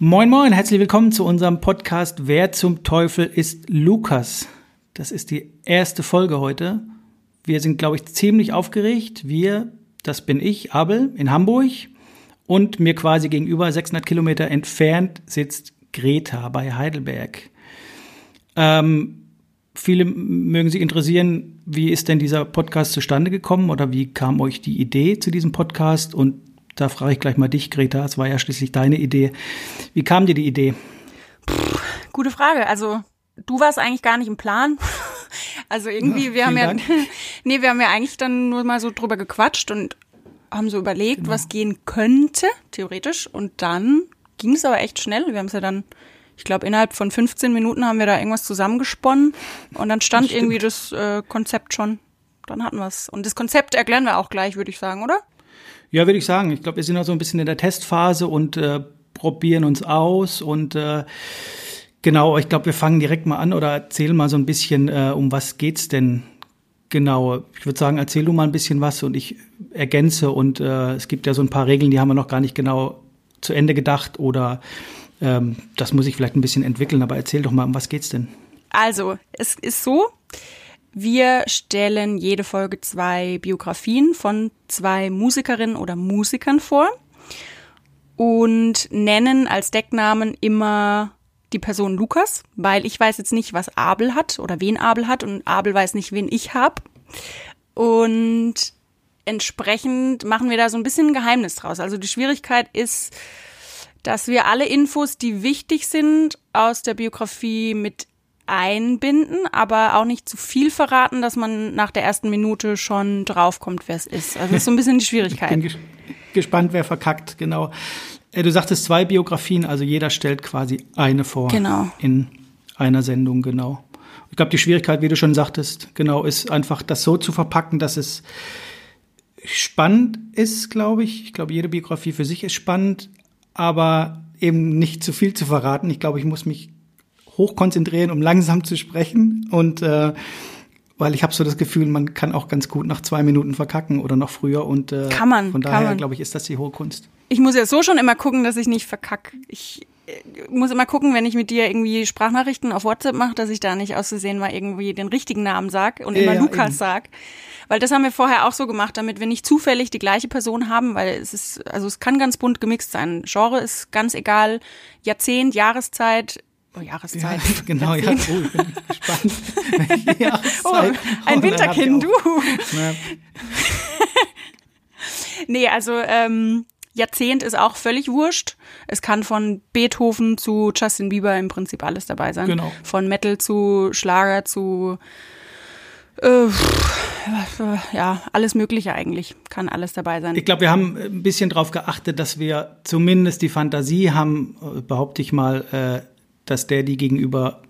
Moin, moin, herzlich willkommen zu unserem Podcast Wer zum Teufel ist Lukas? Das ist die erste Folge heute. Wir sind, glaube ich, ziemlich aufgeregt. Wir, das bin ich, Abel, in Hamburg. Und mir quasi gegenüber, 600 Kilometer entfernt, sitzt Greta bei Heidelberg. Ähm, viele mögen sich interessieren, wie ist denn dieser Podcast zustande gekommen oder wie kam euch die Idee zu diesem Podcast? Und da frage ich gleich mal dich, Greta, es war ja schließlich deine Idee. Wie kam dir die Idee? Puh, gute Frage. Also du warst eigentlich gar nicht im Plan. Also irgendwie, ja, wir haben ja, nee, wir haben ja eigentlich dann nur mal so drüber gequatscht und haben so überlegt, genau. was gehen könnte, theoretisch. Und dann ging es aber echt schnell. Wir haben es ja dann, ich glaube, innerhalb von 15 Minuten haben wir da irgendwas zusammengesponnen und dann stand das irgendwie das äh, Konzept schon. Dann hatten wir es. Und das Konzept erklären wir auch gleich, würde ich sagen, oder? Ja, würde ich sagen. Ich glaube, wir sind noch so ein bisschen in der Testphase und äh, probieren uns aus und äh, genau, ich glaube, wir fangen direkt mal an oder erzählen mal so ein bisschen, äh, um was geht's denn genau. Ich würde sagen, erzähl du mal ein bisschen was und ich ergänze und äh, es gibt ja so ein paar Regeln, die haben wir noch gar nicht genau zu Ende gedacht oder ähm, das muss ich vielleicht ein bisschen entwickeln, aber erzähl doch mal, um was geht's denn? Also, es ist so, wir stellen jede Folge zwei Biografien von zwei Musikerinnen oder Musikern vor und nennen als Decknamen immer die Person Lukas, weil ich weiß jetzt nicht, was Abel hat oder wen Abel hat und Abel weiß nicht, wen ich habe. Und entsprechend machen wir da so ein bisschen ein Geheimnis draus. Also die Schwierigkeit ist, dass wir alle Infos, die wichtig sind, aus der Biografie mit einbinden, aber auch nicht zu viel verraten, dass man nach der ersten Minute schon draufkommt, wer es ist. Also das ist so ein bisschen die Schwierigkeit. Ich bin ges gespannt, wer verkackt, genau. Äh, du sagtest zwei Biografien, also jeder stellt quasi eine vor. Genau. In einer Sendung, genau. Ich glaube, die Schwierigkeit, wie du schon sagtest, genau, ist einfach das so zu verpacken, dass es spannend ist, glaube ich. Ich glaube, jede Biografie für sich ist spannend, aber eben nicht zu viel zu verraten. Ich glaube, ich muss mich hochkonzentrieren, um langsam zu sprechen. Und äh, weil ich habe so das Gefühl, man kann auch ganz gut nach zwei Minuten verkacken oder noch früher. Und äh, kann man. Von daher, glaube ich, ist das die hohe Kunst. Ich muss ja so schon immer gucken, dass ich nicht verkacke. Ich äh, muss immer gucken, wenn ich mit dir irgendwie Sprachnachrichten auf WhatsApp mache, dass ich da nicht auszusehen mal irgendwie den richtigen Namen sag und immer ja, Lukas eben. sag. Weil das haben wir vorher auch so gemacht, damit wir nicht zufällig die gleiche Person haben, weil es ist, also es kann ganz bunt gemixt sein. Genre ist ganz. Jahrzehnt, Jahreszeit, Oh, Jahreszeit. Ja, genau, ja. Oh, ich bin gespannt. oh, ein oh, Winterkind, du. Ja. nee, also ähm, Jahrzehnt ist auch völlig wurscht. Es kann von Beethoven zu Justin Bieber im Prinzip alles dabei sein. Genau. Von Metal zu Schlager zu äh, ja, alles Mögliche eigentlich. Kann alles dabei sein. Ich glaube, wir haben ein bisschen darauf geachtet, dass wir zumindest die Fantasie haben, äh, behaupte ich mal, äh, dass der die gegenüber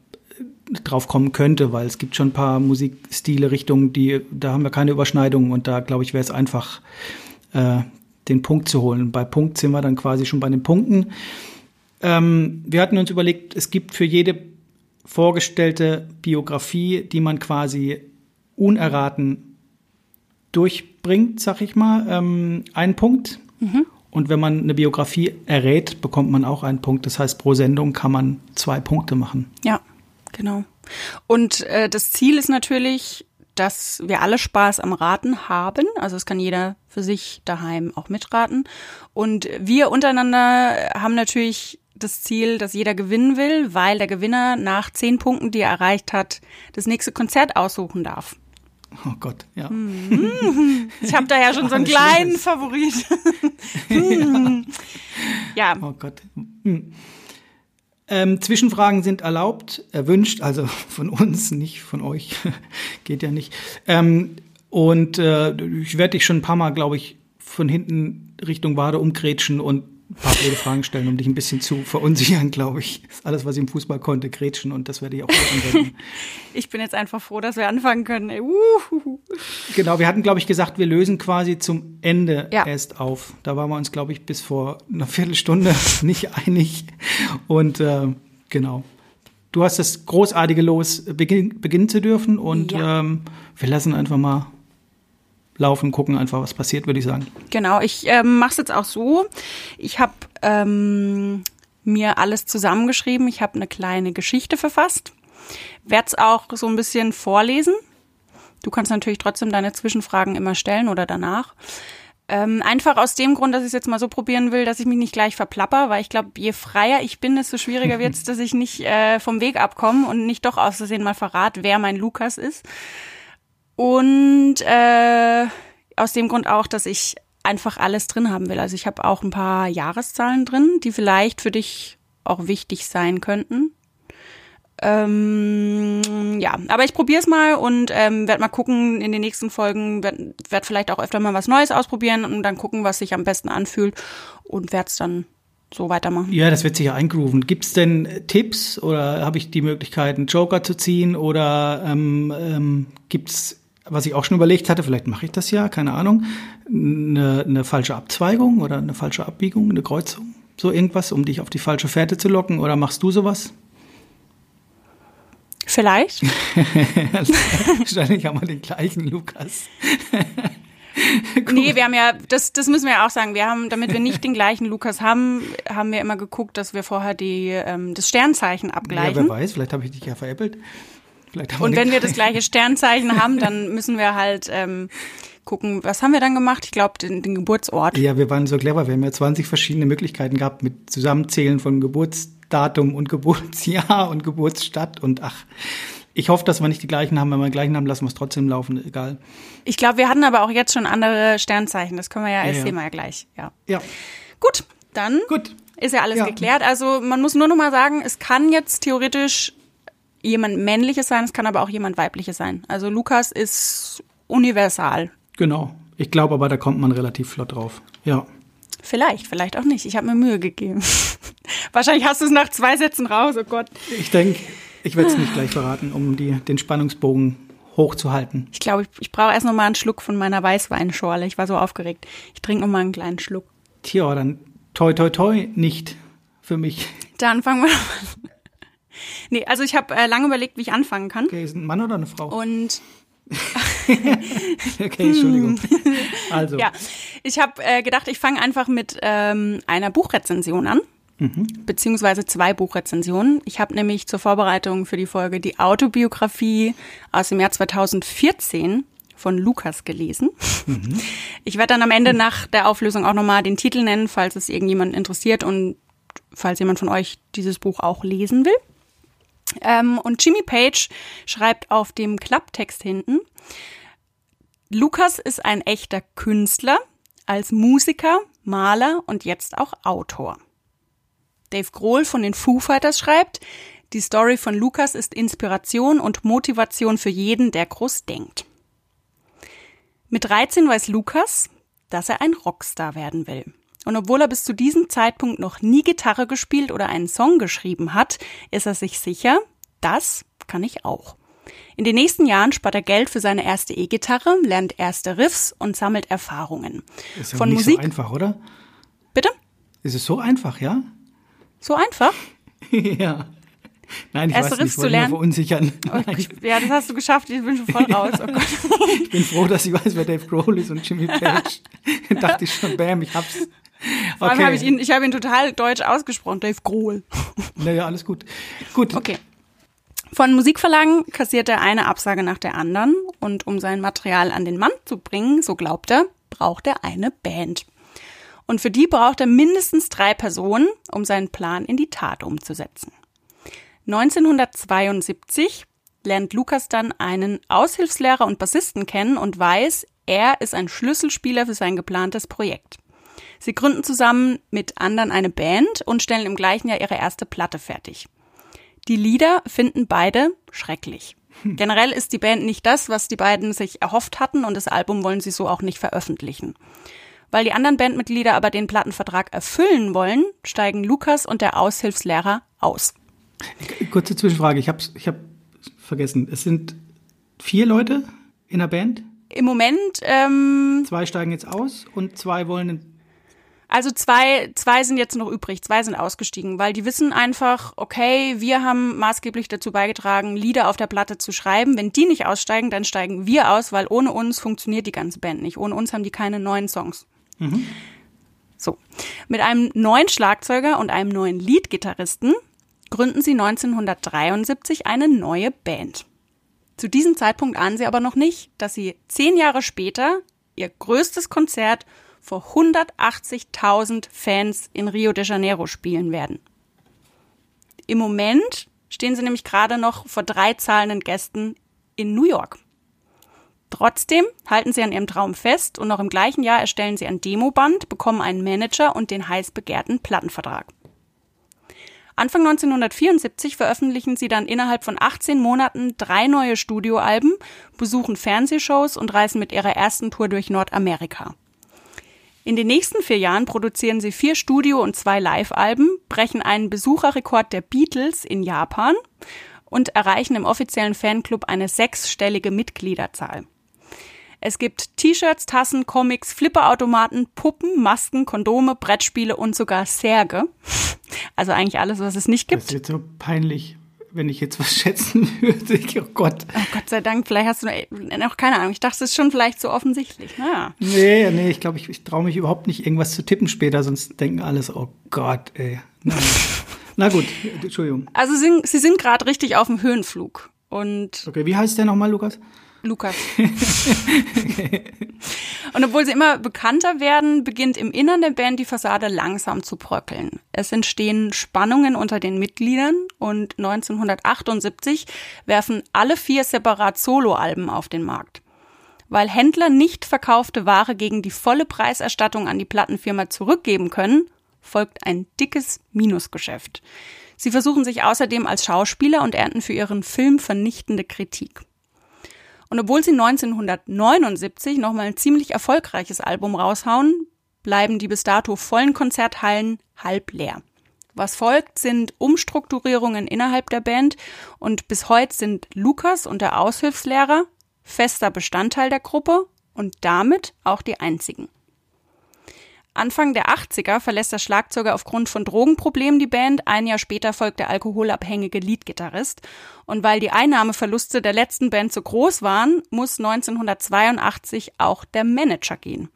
drauf kommen könnte, weil es gibt schon ein paar Musikstile, Richtungen, die, da haben wir keine Überschneidungen und da glaube ich, wäre es einfach, äh, den Punkt zu holen. Bei Punkt sind wir dann quasi schon bei den Punkten. Ähm, wir hatten uns überlegt, es gibt für jede vorgestellte Biografie, die man quasi unerraten durchbringt, sag ich mal, ähm, einen Punkt. Mhm. Und wenn man eine Biografie errät, bekommt man auch einen Punkt. Das heißt, pro Sendung kann man zwei Punkte machen. Ja, genau. Und äh, das Ziel ist natürlich, dass wir alle Spaß am Raten haben. Also es kann jeder für sich daheim auch mitraten. Und wir untereinander haben natürlich das Ziel, dass jeder gewinnen will, weil der Gewinner nach zehn Punkten, die er erreicht hat, das nächste Konzert aussuchen darf. Oh Gott, ja. Mhm. Ich habe da ja schon so einen kleinen Favorit. ja. ja. Oh Gott. Hm. Ähm, Zwischenfragen sind erlaubt, erwünscht, also von uns, nicht von euch. Geht ja nicht. Ähm, und äh, ich werde dich schon ein paar Mal, glaube ich, von hinten Richtung Wade umgrätschen und ein paar blöde Fragen stellen, um dich ein bisschen zu verunsichern, glaube ich. Das ist alles, was ich im Fußball konnte, grätschen und das werde ich auch anwenden. Ich bin jetzt einfach froh, dass wir anfangen können. Uhuhu. Genau, wir hatten, glaube ich, gesagt, wir lösen quasi zum Ende ja. erst auf. Da waren wir uns, glaube ich, bis vor einer Viertelstunde nicht einig. Und äh, genau. Du hast das großartige Los, beginn, beginnen zu dürfen und ja. ähm, wir lassen einfach mal laufen, gucken einfach, was passiert, würde ich sagen. Genau, ich ähm, mache es jetzt auch so. Ich habe ähm, mir alles zusammengeschrieben. Ich habe eine kleine Geschichte verfasst. Werde es auch so ein bisschen vorlesen. Du kannst natürlich trotzdem deine Zwischenfragen immer stellen oder danach. Ähm, einfach aus dem Grund, dass ich es jetzt mal so probieren will, dass ich mich nicht gleich verplapper, weil ich glaube, je freier ich bin, desto schwieriger wird es, dass ich nicht äh, vom Weg abkomme und nicht doch aus Versehen mal verrat, wer mein Lukas ist. Und äh, aus dem Grund auch, dass ich einfach alles drin haben will. Also ich habe auch ein paar Jahreszahlen drin, die vielleicht für dich auch wichtig sein könnten. Ähm, ja, aber ich probiere es mal und ähm, werde mal gucken in den nächsten Folgen, werde werd vielleicht auch öfter mal was Neues ausprobieren und dann gucken, was sich am besten anfühlt und werde es dann so weitermachen. Ja, das wird sich ja eingrooven. Gibt es denn Tipps oder habe ich die Möglichkeit, einen Joker zu ziehen oder ähm, ähm, gibt es, was ich auch schon überlegt hatte, vielleicht mache ich das ja, keine Ahnung, eine, eine falsche Abzweigung oder eine falsche Abbiegung, eine Kreuzung, so irgendwas, um dich auf die falsche Fährte zu locken oder machst du sowas? Vielleicht. Wahrscheinlich haben wir den gleichen Lukas. nee, wir haben ja, das, das müssen wir ja auch sagen. Wir haben, damit wir nicht den gleichen Lukas haben, haben wir immer geguckt, dass wir vorher die, ähm, das Sternzeichen abgleichen. Ja, wer weiß, vielleicht habe ich dich ja veräppelt. Und wenn wir das gleiche Sternzeichen haben, dann müssen wir halt ähm, gucken, was haben wir dann gemacht? Ich glaube, den, den Geburtsort. Ja, wir waren so clever. Wir haben ja 20 verschiedene Möglichkeiten gehabt mit Zusammenzählen von Geburts Geburtsdatum und Geburtsjahr und Geburtsstadt und ach. Ich hoffe, dass wir nicht die gleichen haben. Wenn wir die gleichen haben, lassen wir es trotzdem laufen, egal. Ich glaube, wir hatten aber auch jetzt schon andere Sternzeichen. Das können wir ja, ja erzählen ja. gleich. Ja. ja. Gut, dann Gut. ist ja alles ja. geklärt. Also man muss nur noch mal sagen, es kann jetzt theoretisch jemand männliches sein, es kann aber auch jemand weibliches sein. Also Lukas ist universal. Genau. Ich glaube aber, da kommt man relativ flott drauf. Ja. Vielleicht, vielleicht auch nicht. Ich habe mir Mühe gegeben. Wahrscheinlich hast du es nach zwei Sätzen raus, oh Gott. Ich denke, ich werde es nicht gleich verraten, um die, den Spannungsbogen hochzuhalten. Ich glaube, ich, ich brauche erst noch mal einen Schluck von meiner Weißweinschorle. Ich war so aufgeregt. Ich trinke noch mal einen kleinen Schluck. Tja, dann toi toi toi nicht für mich. Dann fangen wir an. Nee, also ich habe äh, lange überlegt, wie ich anfangen kann. Okay, ist ein Mann oder eine Frau? Und okay, Entschuldigung. Also. Ja, ich habe äh, gedacht, ich fange einfach mit ähm, einer Buchrezension an. Mhm. Beziehungsweise zwei Buchrezensionen. Ich habe nämlich zur Vorbereitung für die Folge die Autobiografie aus dem Jahr 2014 von Lukas gelesen. Mhm. Ich werde dann am Ende nach der Auflösung auch nochmal den Titel nennen, falls es irgendjemand interessiert und falls jemand von euch dieses Buch auch lesen will. Ähm, und Jimmy Page schreibt auf dem Klapptext hinten, Lukas ist ein echter Künstler, als Musiker, Maler und jetzt auch Autor. Dave Grohl von den Foo Fighters schreibt, die Story von Lukas ist Inspiration und Motivation für jeden, der groß denkt. Mit 13 weiß Lukas, dass er ein Rockstar werden will. Und obwohl er bis zu diesem Zeitpunkt noch nie Gitarre gespielt oder einen Song geschrieben hat, ist er sich sicher, das kann ich auch. In den nächsten Jahren spart er Geld für seine erste E-Gitarre, lernt erste Riffs und sammelt Erfahrungen. Ist ja Von nicht Musik so einfach, oder? Bitte? Ist es so einfach, ja? So einfach? ja. Nein, ich Erste weiß Riffs nicht, ich zu lernen. verunsichern. Oh, ja, das hast du geschafft. Ich bin schon voll raus. Oh Gott. ich bin froh, dass ich weiß, wer Dave Grohl ist und Jimmy Page. dachte ich schon, bam, ich hab's. Vor allem habe ich ihn, ich habe ihn total deutsch ausgesprochen, Dave Grohl. naja, alles gut. Gut. Okay. Von Musikverlagen kassiert er eine Absage nach der anderen und um sein Material an den Mann zu bringen, so glaubt er, braucht er eine Band. Und für die braucht er mindestens drei Personen, um seinen Plan in die Tat umzusetzen. 1972 lernt Lukas dann einen Aushilfslehrer und Bassisten kennen und weiß, er ist ein Schlüsselspieler für sein geplantes Projekt. Sie gründen zusammen mit anderen eine Band und stellen im gleichen Jahr ihre erste Platte fertig. Die Lieder finden beide schrecklich. Hm. Generell ist die Band nicht das, was die beiden sich erhofft hatten und das Album wollen sie so auch nicht veröffentlichen. Weil die anderen Bandmitglieder aber den Plattenvertrag erfüllen wollen, steigen Lukas und der Aushilfslehrer aus. Kurze Zwischenfrage, ich habe ich hab vergessen. Es sind vier Leute in der Band? Im Moment. Ähm, zwei steigen jetzt aus und zwei wollen also zwei, zwei sind jetzt noch übrig, zwei sind ausgestiegen, weil die wissen einfach, okay, wir haben maßgeblich dazu beigetragen, Lieder auf der Platte zu schreiben. Wenn die nicht aussteigen, dann steigen wir aus, weil ohne uns funktioniert die ganze Band nicht. Ohne uns haben die keine neuen Songs. Mhm. So, mit einem neuen Schlagzeuger und einem neuen Leadgitarristen gründen sie 1973 eine neue Band. Zu diesem Zeitpunkt ahnen sie aber noch nicht, dass sie zehn Jahre später ihr größtes Konzert vor 180.000 Fans in Rio de Janeiro spielen werden. Im Moment stehen sie nämlich gerade noch vor drei zahlenden Gästen in New York. Trotzdem halten sie an ihrem Traum fest und noch im gleichen Jahr erstellen sie ein Demoband, bekommen einen Manager und den heiß begehrten Plattenvertrag. Anfang 1974 veröffentlichen sie dann innerhalb von 18 Monaten drei neue Studioalben, besuchen Fernsehshows und reisen mit ihrer ersten Tour durch Nordamerika. In den nächsten vier Jahren produzieren sie vier Studio- und zwei Live-Alben, brechen einen Besucherrekord der Beatles in Japan und erreichen im offiziellen Fanclub eine sechsstellige Mitgliederzahl. Es gibt T-Shirts, Tassen, Comics, Flipperautomaten, Puppen, Masken, Kondome, Brettspiele und sogar Särge. Also eigentlich alles, was es nicht gibt. Das wird so peinlich, wenn ich jetzt was schätzen würde. Oh Gott. Oh Gott sei Dank, vielleicht hast du noch keine Ahnung. Ich dachte, es ist schon vielleicht so offensichtlich. Naja. Nee, nee, ich glaube, ich, ich traue mich überhaupt nicht, irgendwas zu tippen später, sonst denken alles, oh Gott, ey. Na gut, Entschuldigung. Also sie, sie sind gerade richtig auf dem Höhenflug. Und okay, wie heißt der nochmal, Lukas? Lukas. Und obwohl sie immer bekannter werden, beginnt im Innern der Band die Fassade langsam zu bröckeln. Es entstehen Spannungen unter den Mitgliedern und 1978 werfen alle vier separat Soloalben auf den Markt. Weil Händler nicht verkaufte Ware gegen die volle Preiserstattung an die Plattenfirma zurückgeben können, folgt ein dickes Minusgeschäft. Sie versuchen sich außerdem als Schauspieler und ernten für ihren Film vernichtende Kritik. Und obwohl sie 1979 nochmal ein ziemlich erfolgreiches Album raushauen, bleiben die bis dato vollen Konzerthallen halb leer. Was folgt, sind Umstrukturierungen innerhalb der Band und bis heute sind Lukas und der Aushilfslehrer fester Bestandteil der Gruppe und damit auch die einzigen. Anfang der 80er verlässt der Schlagzeuger aufgrund von Drogenproblemen die Band. Ein Jahr später folgt der alkoholabhängige Leadgitarrist. Und weil die Einnahmeverluste der letzten Band so groß waren, muss 1982 auch der Manager gehen.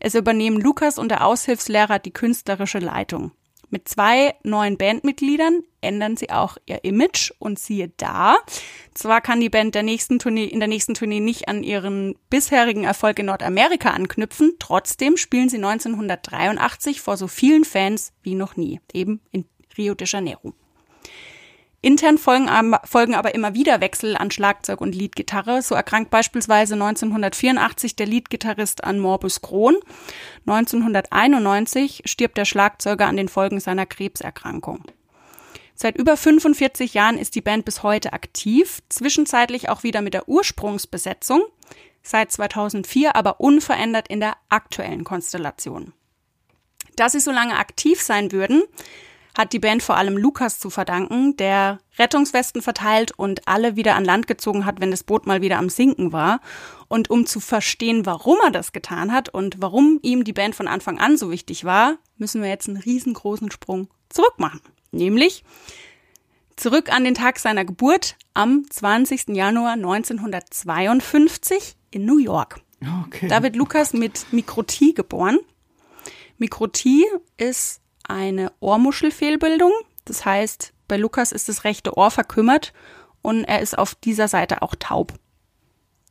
Es übernehmen Lukas und der Aushilfslehrer die künstlerische Leitung. Mit zwei neuen Bandmitgliedern ändern sie auch ihr Image und siehe da. Zwar kann die Band der nächsten Tournee, in der nächsten Tournee nicht an ihren bisherigen Erfolg in Nordamerika anknüpfen, trotzdem spielen sie 1983 vor so vielen Fans wie noch nie, eben in Rio de Janeiro. Intern folgen, folgen aber immer wieder Wechsel an Schlagzeug und Leadgitarre. So erkrankt beispielsweise 1984 der Leadgitarrist an Morbus Crohn. 1991 stirbt der Schlagzeuger an den Folgen seiner Krebserkrankung. Seit über 45 Jahren ist die Band bis heute aktiv, zwischenzeitlich auch wieder mit der Ursprungsbesetzung, seit 2004 aber unverändert in der aktuellen Konstellation. Da sie so lange aktiv sein würden, hat die Band vor allem Lukas zu verdanken, der Rettungswesten verteilt und alle wieder an Land gezogen hat, wenn das Boot mal wieder am Sinken war. Und um zu verstehen, warum er das getan hat und warum ihm die Band von Anfang an so wichtig war, müssen wir jetzt einen riesengroßen Sprung zurück machen. Nämlich zurück an den Tag seiner Geburt am 20. Januar 1952 in New York. Okay. Da wird Lukas mit Mikrotie geboren. Mikrotie ist eine Ohrmuschelfehlbildung. Das heißt, bei Lukas ist das rechte Ohr verkümmert und er ist auf dieser Seite auch taub.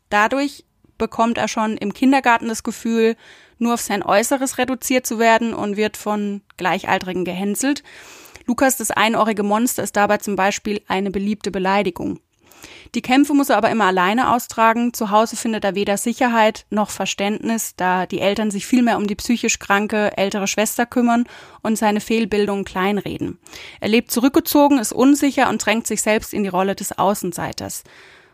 Dadurch bekommt er schon im Kindergarten das Gefühl, nur auf sein Äußeres reduziert zu werden und wird von Gleichaltrigen gehänselt. Lukas, das einohrige Monster, ist dabei zum Beispiel eine beliebte Beleidigung. Die Kämpfe muss er aber immer alleine austragen. Zu Hause findet er weder Sicherheit noch Verständnis, da die Eltern sich viel mehr um die psychisch kranke ältere Schwester kümmern und seine Fehlbildung kleinreden. Er lebt zurückgezogen, ist unsicher und drängt sich selbst in die Rolle des Außenseiters.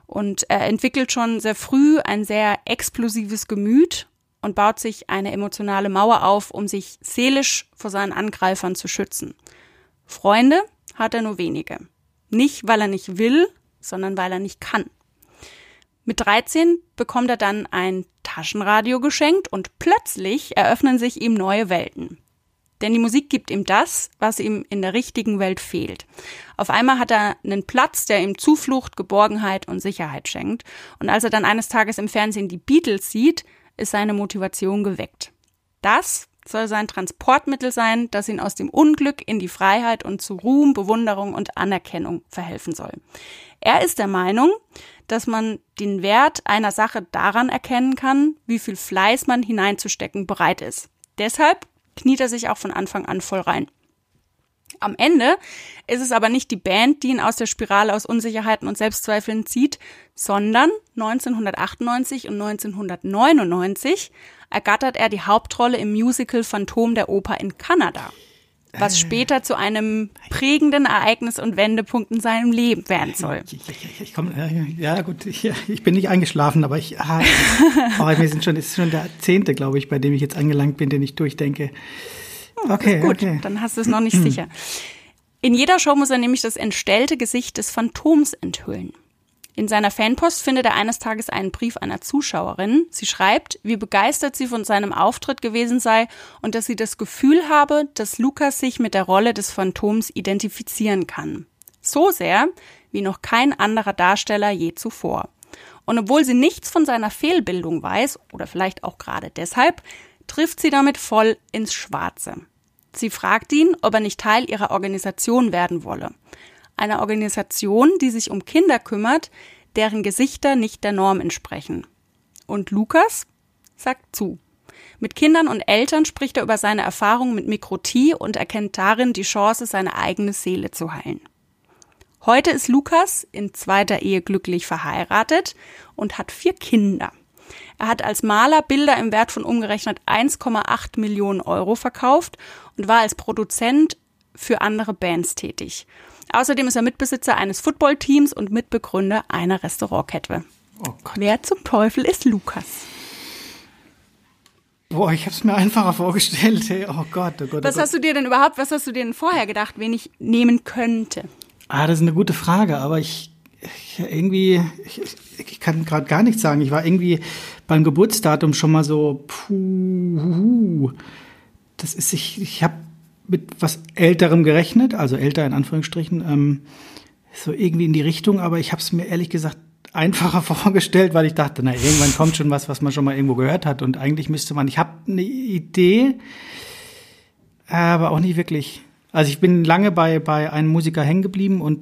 Und er entwickelt schon sehr früh ein sehr explosives Gemüt und baut sich eine emotionale Mauer auf, um sich seelisch vor seinen Angreifern zu schützen. Freunde hat er nur wenige. Nicht, weil er nicht will, sondern weil er nicht kann. Mit 13 bekommt er dann ein Taschenradio geschenkt und plötzlich eröffnen sich ihm neue Welten. Denn die Musik gibt ihm das, was ihm in der richtigen Welt fehlt. Auf einmal hat er einen Platz, der ihm Zuflucht, Geborgenheit und Sicherheit schenkt. Und als er dann eines Tages im Fernsehen die Beatles sieht, ist seine Motivation geweckt. Das soll sein Transportmittel sein, das ihn aus dem Unglück in die Freiheit und zu Ruhm, Bewunderung und Anerkennung verhelfen soll. Er ist der Meinung, dass man den Wert einer Sache daran erkennen kann, wie viel Fleiß man hineinzustecken bereit ist. Deshalb kniet er sich auch von Anfang an voll rein. Am Ende ist es aber nicht die Band, die ihn aus der Spirale aus Unsicherheiten und Selbstzweifeln zieht, sondern 1998 und 1999 ergattert er die Hauptrolle im Musical Phantom der Oper in Kanada, was äh. später zu einem prägenden Ereignis und Wendepunkt in seinem Leben werden soll. Ich, ich, ich komm, ja gut, ich, ich, bin nicht eingeschlafen, aber ich, ah, oh, wir sind schon, es ist schon der zehnte, glaube ich, bei dem ich jetzt angelangt bin, den ich durchdenke. Hm, okay, gut, okay. dann hast du es noch nicht sicher. In jeder Show muss er nämlich das entstellte Gesicht des Phantoms enthüllen. In seiner Fanpost findet er eines Tages einen Brief einer Zuschauerin. Sie schreibt, wie begeistert sie von seinem Auftritt gewesen sei und dass sie das Gefühl habe, dass Lukas sich mit der Rolle des Phantoms identifizieren kann. So sehr wie noch kein anderer Darsteller je zuvor. Und obwohl sie nichts von seiner Fehlbildung weiß, oder vielleicht auch gerade deshalb, trifft sie damit voll ins Schwarze. Sie fragt ihn, ob er nicht Teil ihrer Organisation werden wolle einer Organisation, die sich um Kinder kümmert, deren Gesichter nicht der Norm entsprechen. Und Lukas sagt zu. Mit Kindern und Eltern spricht er über seine Erfahrungen mit Mikrotie und erkennt darin die Chance, seine eigene Seele zu heilen. Heute ist Lukas in zweiter Ehe glücklich verheiratet und hat vier Kinder. Er hat als Maler Bilder im Wert von umgerechnet 1,8 Millionen Euro verkauft und war als Produzent für andere Bands tätig. Außerdem ist er Mitbesitzer eines Footballteams und Mitbegründer einer Restaurantkette. Oh Wer zum Teufel ist Lukas? Boah, ich habe es mir einfacher vorgestellt. Hey, oh Gott, oh Gott. Oh was Gott. hast du dir denn überhaupt, was hast du dir denn vorher gedacht, wen ich nehmen könnte? Ah, das ist eine gute Frage, aber ich, ich irgendwie, ich, ich kann gerade gar nichts sagen. Ich war irgendwie beim Geburtsdatum schon mal so, puh, das ist, ich, ich habe mit was Älterem gerechnet, also älter in Anführungsstrichen, ähm, so irgendwie in die Richtung, aber ich habe es mir ehrlich gesagt einfacher vorgestellt, weil ich dachte, na, irgendwann kommt schon was, was man schon mal irgendwo gehört hat und eigentlich müsste man, ich habe eine Idee, aber auch nicht wirklich. Also ich bin lange bei, bei einem Musiker hängen geblieben und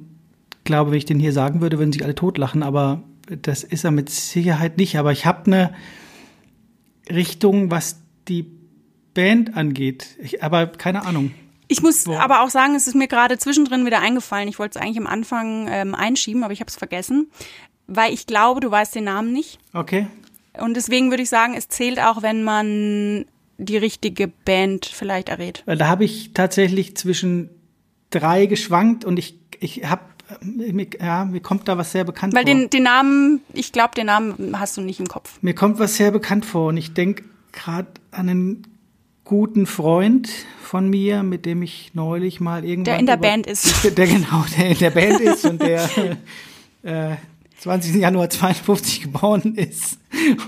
glaube, wenn ich den hier sagen würde, würden sich alle totlachen, aber das ist er mit Sicherheit nicht. Aber ich habe eine Richtung, was die Band angeht. Ich, aber keine Ahnung. Ich muss Boah. aber auch sagen, es ist mir gerade zwischendrin wieder eingefallen. Ich wollte es eigentlich am Anfang ähm, einschieben, aber ich habe es vergessen, weil ich glaube, du weißt den Namen nicht. Okay. Und deswegen würde ich sagen, es zählt auch, wenn man die richtige Band vielleicht errät. Weil da habe ich tatsächlich zwischen drei geschwankt und ich, ich habe ja, mir kommt da was sehr bekannt Weil vor. Weil den, den Namen, ich glaube, den Namen hast du nicht im Kopf. Mir kommt was sehr bekannt vor und ich denke gerade an einen guten Freund von mir, mit dem ich neulich mal irgendwann. Der in der Band ist. Der genau, der in der Band ist und der äh, 20. Januar 52 geboren ist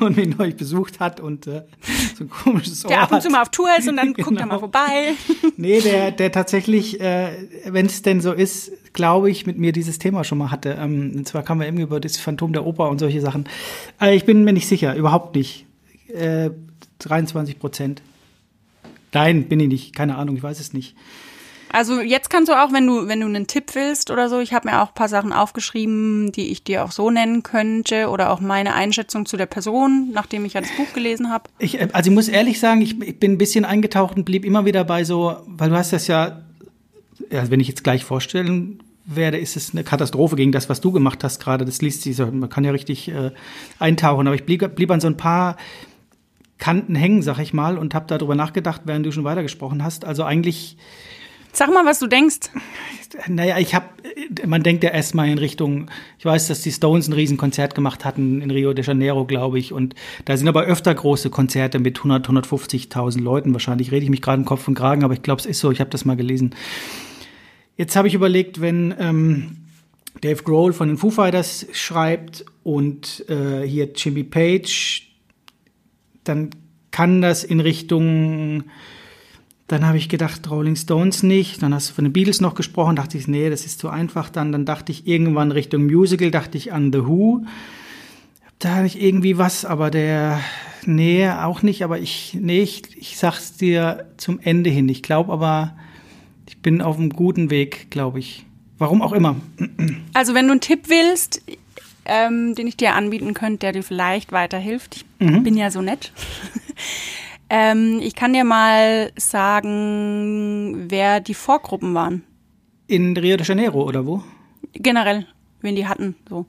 und mich neulich besucht hat und äh, so ein komisches Ohr Der ab und zu mal auf Tour ist und dann genau. guckt er mal genau. vorbei. nee, der, der tatsächlich, äh, wenn es denn so ist, glaube ich, mit mir dieses Thema schon mal hatte. Ähm, und zwar kamen wir eben über das Phantom der Oper und solche Sachen. Also ich bin mir nicht sicher, überhaupt nicht. Äh, 23 Prozent. Nein, bin ich nicht. Keine Ahnung, ich weiß es nicht. Also jetzt kannst du auch, wenn du, wenn du einen Tipp willst oder so, ich habe mir auch ein paar Sachen aufgeschrieben, die ich dir auch so nennen könnte oder auch meine Einschätzung zu der Person, nachdem ich ja das Buch gelesen habe. Ich, also ich muss ehrlich sagen, ich, ich bin ein bisschen eingetaucht und blieb immer wieder bei so, weil du hast das ja, ja wenn ich jetzt gleich vorstellen werde, ist es eine Katastrophe gegen das, was du gemacht hast gerade. Das liest sich so, man kann ja richtig äh, eintauchen, aber ich blieb, blieb an so ein paar Kanten hängen, sag ich mal, und habe darüber nachgedacht, während du schon weitergesprochen hast. Also eigentlich. Sag mal, was du denkst. Naja, ich habe, man denkt ja erstmal in Richtung, ich weiß, dass die Stones ein Riesenkonzert gemacht hatten in Rio de Janeiro, glaube ich, und da sind aber öfter große Konzerte mit 100, 150.000 Leuten. Wahrscheinlich rede ich mich gerade im Kopf und Kragen, aber ich glaube, es ist so. Ich habe das mal gelesen. Jetzt habe ich überlegt, wenn ähm, Dave Grohl von den Foo Fighters schreibt und äh, hier Jimmy Page dann kann das in Richtung, dann habe ich gedacht, Rolling Stones nicht, dann hast du von den Beatles noch gesprochen, dachte ich, nee, das ist zu einfach, dann, dann dachte ich irgendwann Richtung Musical, dachte ich an The Who, da hatte ich irgendwie was, aber der, nee, auch nicht, aber ich, nee, ich, ich sag's dir zum Ende hin. Ich glaube aber, ich bin auf einem guten Weg, glaube ich. Warum auch immer. Also wenn du einen Tipp willst, ähm, den ich dir anbieten könnte, der dir vielleicht weiterhilft. Ich mhm. bin ja so nett. ähm, ich kann dir mal sagen, wer die Vorgruppen waren. In Rio de Janeiro oder wo? Generell, wen die hatten, so.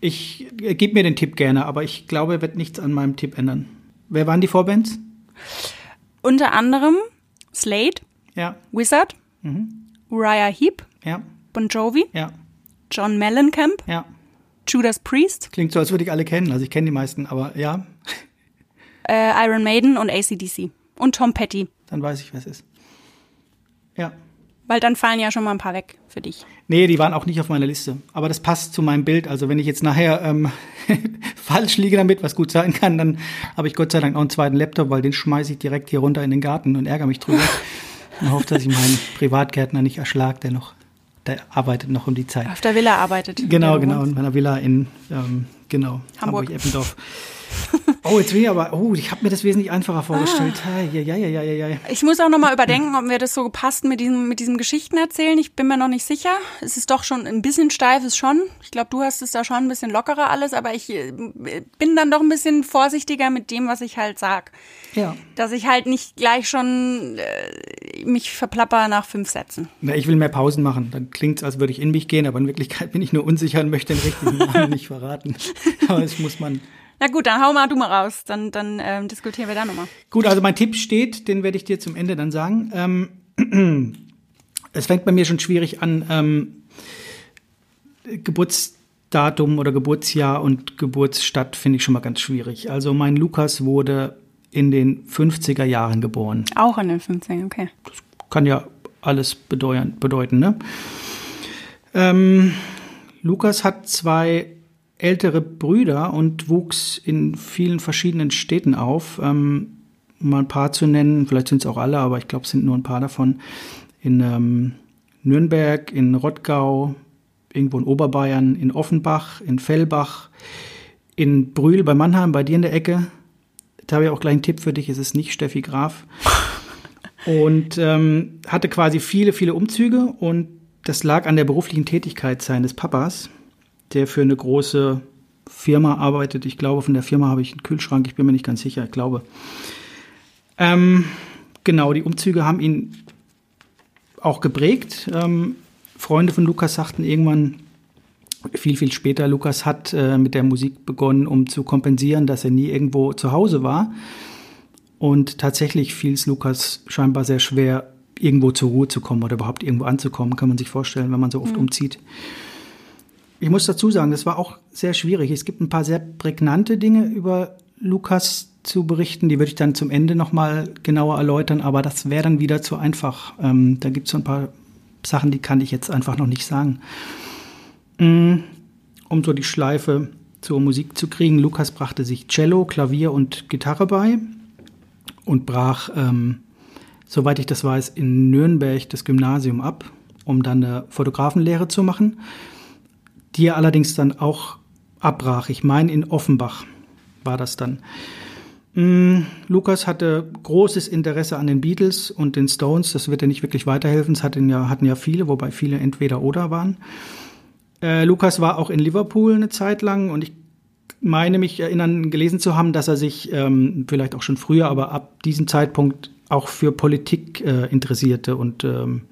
Ich äh, gebe mir den Tipp gerne, aber ich glaube, er wird nichts an meinem Tipp ändern. Wer waren die Vorbands? Unter anderem Slade, ja. Wizard, mhm. Uriah Heep, ja. Bon Jovi, ja. John Mellencamp, ja. Judas Priest. Klingt so, als würde ich alle kennen. Also ich kenne die meisten, aber ja. Äh, Iron Maiden und ACDC. Und Tom Petty. Dann weiß ich, wer es ist. Ja. Weil dann fallen ja schon mal ein paar weg für dich. Nee, die waren auch nicht auf meiner Liste. Aber das passt zu meinem Bild. Also wenn ich jetzt nachher ähm, falsch liege damit, was gut sein kann, dann habe ich Gott sei Dank noch einen zweiten Laptop, weil den schmeiße ich direkt hier runter in den Garten und ärgere mich drüber. und hoffe, dass ich meinen Privatgärtner nicht erschlag, der noch, der arbeitet noch um die Zeit. Auf der Villa arbeitet. Genau, genau, in meiner Villa in, ähm, genau, Hamburg-Eppendorf. Hamburg Oh, jetzt will ich aber, oh, ich habe mir das wesentlich einfacher vorgestellt. Ah. Ja, ja, ja, ja, ja. Ich muss auch noch mal überdenken, ob mir das so passt mit diesem, mit diesem Geschichten erzählen. Ich bin mir noch nicht sicher. Es ist doch schon ein bisschen steif, ist schon. Ich glaube, du hast es da schon ein bisschen lockerer alles, aber ich äh, bin dann doch ein bisschen vorsichtiger mit dem, was ich halt sag. Ja. Dass ich halt nicht gleich schon äh, mich verplapper nach fünf Sätzen. Na, ich will mehr Pausen machen. Dann klingt es, als würde ich in mich gehen, aber in Wirklichkeit bin ich nur unsicher und möchte den richtigen Namen nicht verraten. Aber das muss man na gut, dann hau mal du mal raus, dann, dann ähm, diskutieren wir da nochmal. Gut, also mein Tipp steht, den werde ich dir zum Ende dann sagen. Ähm, es fängt bei mir schon schwierig an, ähm, Geburtsdatum oder Geburtsjahr und Geburtsstadt finde ich schon mal ganz schwierig. Also mein Lukas wurde in den 50er Jahren geboren. Auch in den 50er, okay. Das kann ja alles bedeuten, bedeuten ne? Ähm, Lukas hat zwei ältere Brüder und wuchs in vielen verschiedenen Städten auf. Ähm, um mal ein paar zu nennen, vielleicht sind es auch alle, aber ich glaube, es sind nur ein paar davon. In ähm, Nürnberg, in Rottgau, irgendwo in Oberbayern, in Offenbach, in Fellbach, in Brühl bei Mannheim, bei dir in der Ecke. Da habe ich auch gleich einen Tipp für dich, es ist nicht Steffi Graf. Und ähm, hatte quasi viele, viele Umzüge und das lag an der beruflichen Tätigkeit seines Papas der für eine große Firma arbeitet. Ich glaube, von der Firma habe ich einen Kühlschrank, ich bin mir nicht ganz sicher, ich glaube. Ähm, genau, die Umzüge haben ihn auch geprägt. Ähm, Freunde von Lukas sagten irgendwann, viel, viel später, Lukas hat äh, mit der Musik begonnen, um zu kompensieren, dass er nie irgendwo zu Hause war. Und tatsächlich fiel es Lukas scheinbar sehr schwer, irgendwo zur Ruhe zu kommen oder überhaupt irgendwo anzukommen, kann man sich vorstellen, wenn man so oft mhm. umzieht. Ich muss dazu sagen, das war auch sehr schwierig. Es gibt ein paar sehr prägnante Dinge über Lukas zu berichten, die würde ich dann zum Ende nochmal genauer erläutern, aber das wäre dann wieder zu einfach. Ähm, da gibt es so ein paar Sachen, die kann ich jetzt einfach noch nicht sagen. Mm, um so die Schleife zur Musik zu kriegen, Lukas brachte sich Cello, Klavier und Gitarre bei und brach, ähm, soweit ich das weiß, in Nürnberg das Gymnasium ab, um dann eine Fotografenlehre zu machen die er allerdings dann auch abbrach. Ich meine, in Offenbach war das dann. Mm, Lukas hatte großes Interesse an den Beatles und den Stones. Das wird ja nicht wirklich weiterhelfen. Es hatten ja, hatten ja viele, wobei viele entweder oder waren. Äh, Lukas war auch in Liverpool eine Zeit lang und ich meine mich erinnern gelesen zu haben, dass er sich ähm, vielleicht auch schon früher, aber ab diesem Zeitpunkt auch für Politik äh, interessierte und ähm,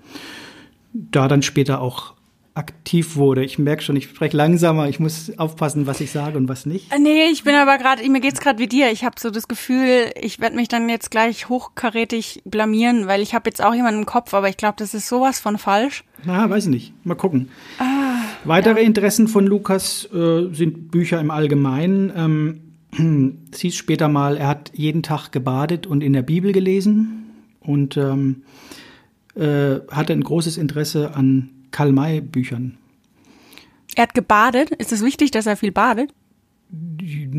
da dann später auch aktiv wurde. Ich merke schon, ich spreche langsamer, ich muss aufpassen, was ich sage und was nicht. Äh, nee, ich bin aber gerade, mir geht's gerade wie dir. Ich habe so das Gefühl, ich werde mich dann jetzt gleich hochkarätig blamieren, weil ich habe jetzt auch jemanden im Kopf, aber ich glaube, das ist sowas von falsch. Na, weiß ich nicht. Mal gucken. Ah, Weitere ja. Interessen von Lukas äh, sind Bücher im Allgemeinen. Ähm, es hieß später mal, er hat jeden Tag gebadet und in der Bibel gelesen und ähm, äh, hatte ein großes Interesse an Karl-May-Büchern. Er hat gebadet. Ist es wichtig, dass er viel badet?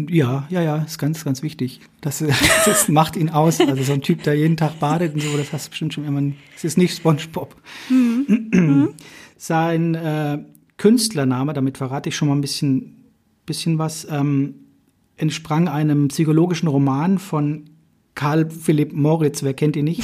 Ja, ja, ja, ist ganz, ganz wichtig. Das, das macht ihn aus. Also so ein Typ, der jeden Tag badet und so, das hast du bestimmt schon immer. Es ist nicht SpongeBob. Mhm. Sein äh, Künstlername, damit verrate ich schon mal ein bisschen, bisschen was, ähm, entsprang einem psychologischen Roman von Karl Philipp Moritz, wer kennt ihn nicht?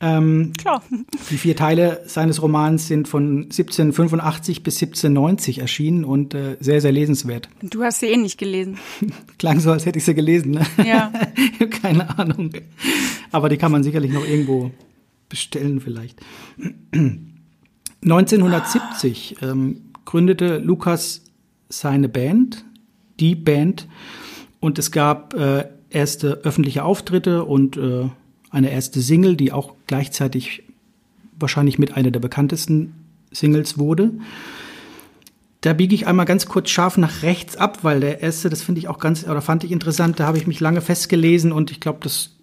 Ähm, Klar. Die vier Teile seines Romans sind von 1785 bis 1790 erschienen und äh, sehr, sehr lesenswert. Du hast sie eh nicht gelesen. Klang so, als hätte ich sie gelesen. Ne? Ja. Keine Ahnung. Aber die kann man sicherlich noch irgendwo bestellen vielleicht. 1970 ähm, gründete Lukas seine Band, die Band, und es gab äh, erste öffentliche Auftritte und äh, eine erste Single, die auch gleichzeitig wahrscheinlich mit einer der bekanntesten Singles wurde. Da biege ich einmal ganz kurz scharf nach rechts ab, weil der erste, das finde ich auch ganz, oder fand ich interessant, da habe ich mich lange festgelesen und ich glaube, das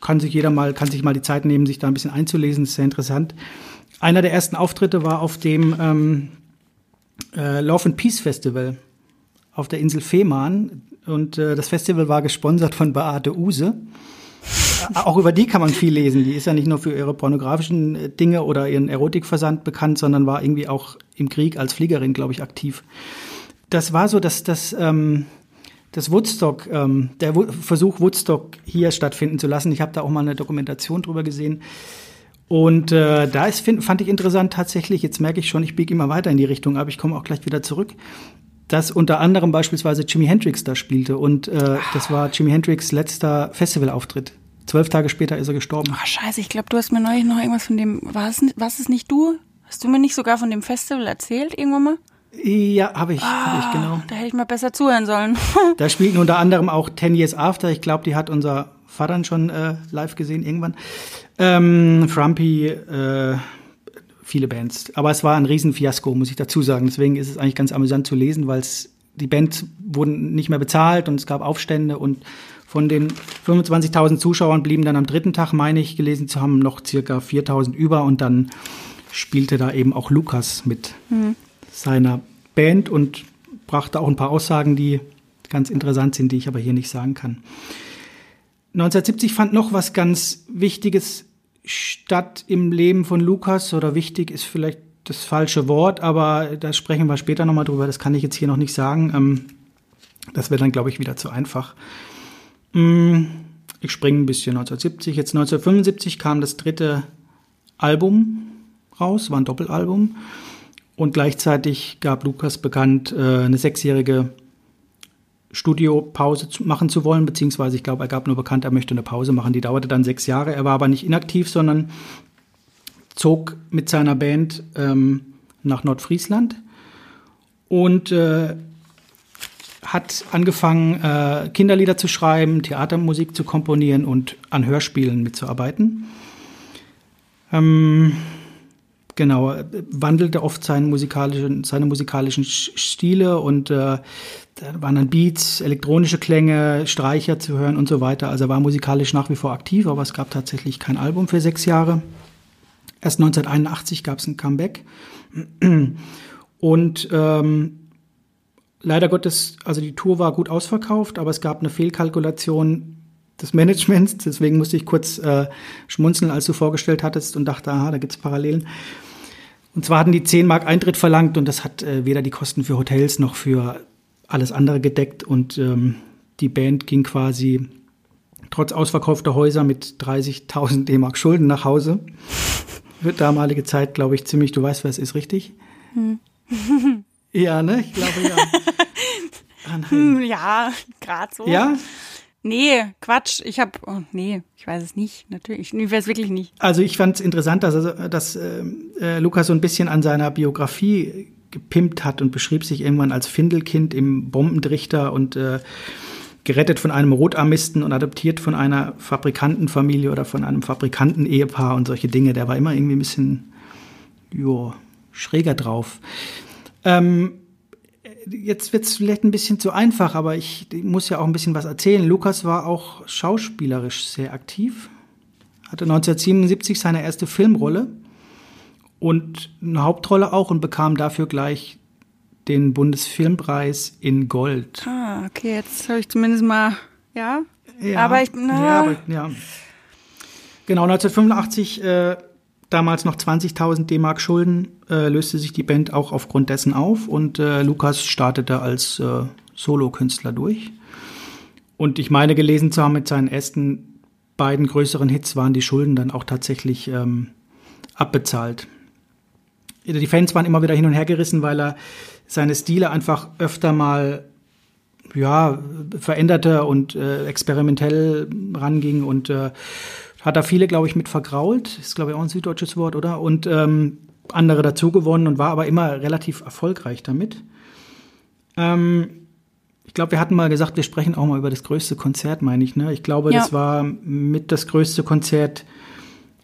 kann sich jeder mal, kann sich mal die Zeit nehmen, sich da ein bisschen einzulesen, das ist sehr interessant. Einer der ersten Auftritte war auf dem ähm, äh, Love and Peace Festival auf der Insel Fehmarn und äh, das Festival war gesponsert von Beate Use. Auch über die kann man viel lesen. Die ist ja nicht nur für ihre pornografischen äh, Dinge oder ihren Erotikversand bekannt, sondern war irgendwie auch im Krieg als Fliegerin, glaube ich, aktiv. Das war so, dass das, ähm, das Woodstock, ähm, der Wo Versuch, Woodstock hier stattfinden zu lassen. Ich habe da auch mal eine Dokumentation drüber gesehen. Und äh, da ist, find, fand ich interessant tatsächlich, jetzt merke ich schon, ich biege immer weiter in die Richtung, aber ich komme auch gleich wieder zurück, dass unter anderem beispielsweise Jimi Hendrix da spielte. Und äh, das war Jimi Hendrix letzter Festivalauftritt. Zwölf Tage später ist er gestorben. Oh, scheiße, ich glaube, du hast mir neulich noch irgendwas von dem, war es, war es nicht du? Hast du mir nicht sogar von dem Festival erzählt irgendwann mal? Ja, habe ich, ah, hab ich, genau. Da hätte ich mal besser zuhören sollen. da spielten unter anderem auch Ten Years After. Ich glaube, die hat unser Vater schon äh, live gesehen irgendwann. Ähm, Frumpy, äh, viele Bands. Aber es war ein Riesenfiasko, muss ich dazu sagen. Deswegen ist es eigentlich ganz amüsant zu lesen, weil es die Bands wurden nicht mehr bezahlt und es gab Aufstände und von den 25.000 Zuschauern blieben dann am dritten Tag, meine ich, gelesen zu haben, noch circa 4.000 über und dann spielte da eben auch Lukas mit mhm. seiner Band und brachte auch ein paar Aussagen, die ganz interessant sind, die ich aber hier nicht sagen kann. 1970 fand noch was ganz Wichtiges statt im Leben von Lukas oder wichtig ist vielleicht das falsche Wort, aber da sprechen wir später nochmal drüber. Das kann ich jetzt hier noch nicht sagen. Ähm, das wäre dann, glaube ich, wieder zu einfach. Mm, ich springe ein bisschen 1970. Jetzt 1975 kam das dritte Album raus, war ein Doppelalbum. Und gleichzeitig gab Lukas bekannt, äh, eine sechsjährige Studiopause machen zu wollen, beziehungsweise ich glaube, er gab nur bekannt, er möchte eine Pause machen. Die dauerte dann sechs Jahre. Er war aber nicht inaktiv, sondern zog mit seiner Band ähm, nach Nordfriesland und äh, hat angefangen, äh, Kinderlieder zu schreiben, Theatermusik zu komponieren und an Hörspielen mitzuarbeiten. Ähm, genau, wandelte oft seinen musikalischen, seine musikalischen Stile und äh, da waren dann Beats, elektronische Klänge, Streicher zu hören und so weiter. Also er war musikalisch nach wie vor aktiv, aber es gab tatsächlich kein Album für sechs Jahre. Erst 1981 gab es ein Comeback. Und ähm, leider Gottes, also die Tour war gut ausverkauft, aber es gab eine Fehlkalkulation des Managements. Deswegen musste ich kurz äh, schmunzeln, als du vorgestellt hattest und dachte, aha, da gibt's Parallelen. Und zwar hatten die 10 Mark Eintritt verlangt und das hat äh, weder die Kosten für Hotels noch für alles andere gedeckt. Und ähm, die Band ging quasi trotz ausverkaufter Häuser mit 30.000 D-Mark Schulden nach Hause. Für damalige Zeit, glaube ich, ziemlich, du weißt, wer es ist, richtig? Hm. Ja, ne? Ich glaube ja. Ah, hm, ja, gerade so. Ja? Nee, Quatsch. Ich habe, oh, nee, ich weiß es nicht. Natürlich, ich weiß wirklich nicht. Also ich fand es interessant, dass, dass äh, äh, Lukas so ein bisschen an seiner Biografie gepimpt hat und beschrieb sich irgendwann als Findelkind im Bombendrichter und äh, gerettet von einem Rotarmisten und adoptiert von einer Fabrikantenfamilie oder von einem Fabrikanten-Ehepaar und solche Dinge. Der war immer irgendwie ein bisschen, jo, schräger drauf. Ähm, jetzt wird es vielleicht ein bisschen zu einfach, aber ich, ich muss ja auch ein bisschen was erzählen. Lukas war auch schauspielerisch sehr aktiv, hatte 1977 seine erste Filmrolle und eine Hauptrolle auch und bekam dafür gleich den Bundesfilmpreis in Gold. Ah, okay, jetzt habe ich zumindest mal, ja. ja aber ich, na. Ja, aber, ja. Genau, 1985 äh, damals noch 20.000 D-Mark Schulden, äh, löste sich die Band auch aufgrund dessen auf und äh, Lukas startete als äh, Solokünstler durch. Und ich meine gelesen zu haben, mit seinen ersten beiden größeren Hits waren die Schulden dann auch tatsächlich ähm, abbezahlt. Die Fans waren immer wieder hin und her gerissen, weil er seine Stile einfach öfter mal ja, veränderte und äh, experimentell ranging und äh, hat da viele, glaube ich, mit vergrault. Ist, glaube ich, auch ein süddeutsches Wort, oder? Und ähm, andere dazu gewonnen und war aber immer relativ erfolgreich damit. Ähm, ich glaube, wir hatten mal gesagt, wir sprechen auch mal über das größte Konzert, meine ich. Ne? Ich glaube, ja. das war mit das größte Konzert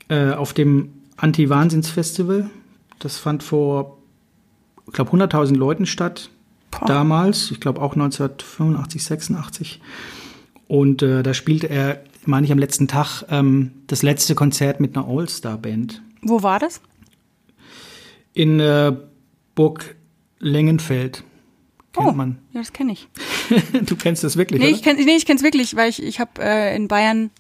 äh, auf dem Anti-Wahnsinns-Festival. Das fand vor, ich glaube, 100.000 Leuten statt. Boah. Damals, ich glaube auch 1985, 86. Und äh, da spielte er, meine ich, am letzten Tag ähm, das letzte Konzert mit einer All-Star-Band. Wo war das? In äh, Burg Lengenfeld. Kennt oh, man. Ja, das kenne ich. du kennst das wirklich, nee, oder? Ich kenn, nee, ich kenne es wirklich, weil ich, ich habe äh, in Bayern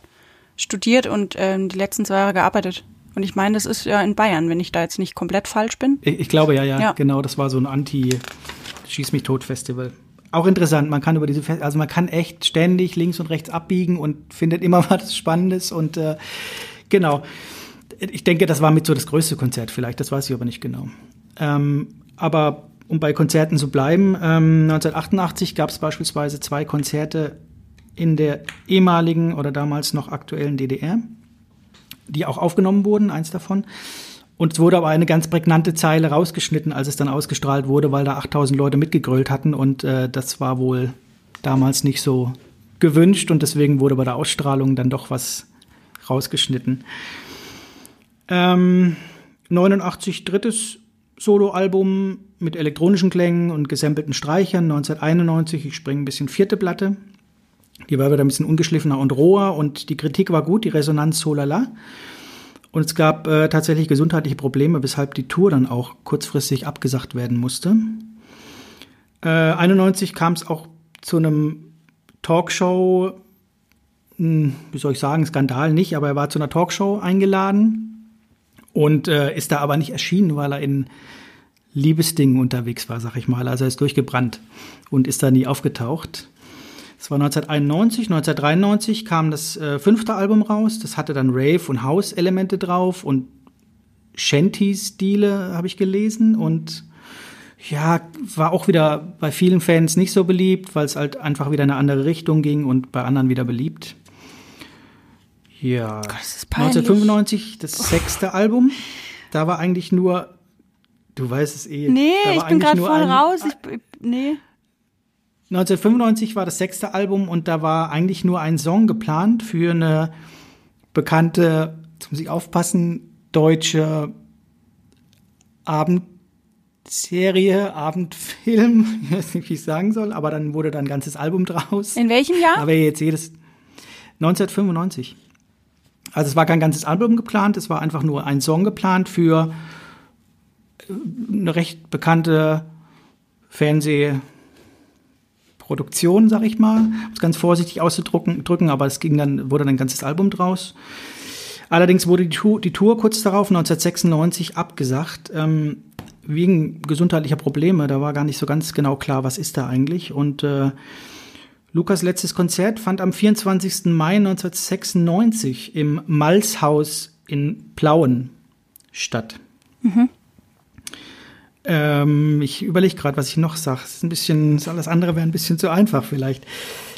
studiert und ähm, die letzten zwei Jahre gearbeitet. Und ich meine, das ist ja in Bayern, wenn ich da jetzt nicht komplett falsch bin. Ich, ich glaube, ja, ja, ja, genau. Das war so ein Anti-Schieß mich tot Festival. Auch interessant, man kann über diese, Fest also man kann echt ständig links und rechts abbiegen und findet immer was Spannendes und äh, genau. Ich denke, das war mit so das größte Konzert vielleicht, das weiß ich aber nicht genau. Ähm, aber um bei Konzerten zu bleiben, ähm, 1988 gab es beispielsweise zwei Konzerte in der ehemaligen oder damals noch aktuellen DDR, die auch aufgenommen wurden, eins davon. Und es wurde aber eine ganz prägnante Zeile rausgeschnitten, als es dann ausgestrahlt wurde, weil da 8000 Leute mitgegrölt hatten und äh, das war wohl damals nicht so gewünscht und deswegen wurde bei der Ausstrahlung dann doch was rausgeschnitten. Ähm, 89 drittes Soloalbum mit elektronischen Klängen und gesampelten Streichern. 1991, ich springe ein bisschen vierte Platte. Die war wieder ein bisschen ungeschliffener und roher und die Kritik war gut, die Resonanz so lala. Und es gab äh, tatsächlich gesundheitliche Probleme, weshalb die Tour dann auch kurzfristig abgesagt werden musste. Äh, 91 kam es auch zu einem Talkshow, hm, wie soll ich sagen, Skandal nicht, aber er war zu einer Talkshow eingeladen und äh, ist da aber nicht erschienen, weil er in Liebesdingen unterwegs war, sag ich mal. Also er ist durchgebrannt und ist da nie aufgetaucht. Es war 1991, 1993 kam das äh, fünfte Album raus. Das hatte dann Rave und House-Elemente drauf und Shanty-Stile habe ich gelesen und ja, war auch wieder bei vielen Fans nicht so beliebt, weil es halt einfach wieder in eine andere Richtung ging und bei anderen wieder beliebt. Ja. Gott, das 1995, das sechste Album. Da war eigentlich nur, du weißt es eh. Nee, ich bin gerade voll ein, raus. Ich, nee. 1995 war das sechste Album und da war eigentlich nur ein Song geplant für eine bekannte, jetzt muss ich aufpassen, deutsche Abendserie, Abendfilm, ich weiß nicht, wie ich sagen soll, aber dann wurde da ein ganzes Album draus. In welchem Jahr? Aber jetzt jedes 1995. Also es war kein ganzes Album geplant, es war einfach nur ein Song geplant für äh, eine recht bekannte Fernsehproduktion, sag ich mal, um es ganz vorsichtig auszudrücken, drücken, aber es ging dann, wurde dann ein ganzes Album draus. Allerdings wurde die Tour, die Tour kurz darauf, 1996, abgesagt, ähm, wegen gesundheitlicher Probleme. Da war gar nicht so ganz genau klar, was ist da eigentlich. Und äh, Lukas letztes Konzert fand am 24. Mai 1996 im Malzhaus in Plauen statt. Mhm. Ähm, ich überlege gerade, was ich noch sage. Ist ein bisschen, alles andere wäre ein bisschen zu einfach vielleicht.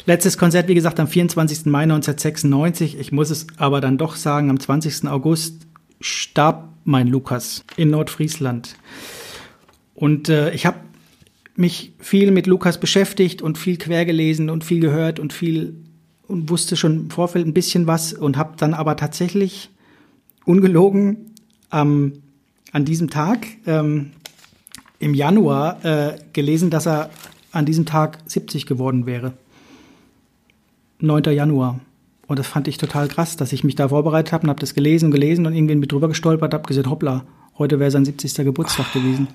Letztes Konzert, wie gesagt, am 24. Mai 1996. Ich muss es aber dann doch sagen, am 20. August starb mein Lukas in Nordfriesland. Und äh, ich habe mich viel mit Lukas beschäftigt und viel quer gelesen und viel gehört und viel und wusste schon im Vorfeld ein bisschen was und habe dann aber tatsächlich ungelogen ähm, an diesem Tag ähm, im Januar äh, gelesen, dass er an diesem Tag 70 geworden wäre. 9. Januar. Und das fand ich total krass, dass ich mich da vorbereitet habe und habe das gelesen und gelesen und irgendwie mit drüber gestolpert, habe gesagt, hoppla, heute wäre sein 70. Geburtstag gewesen.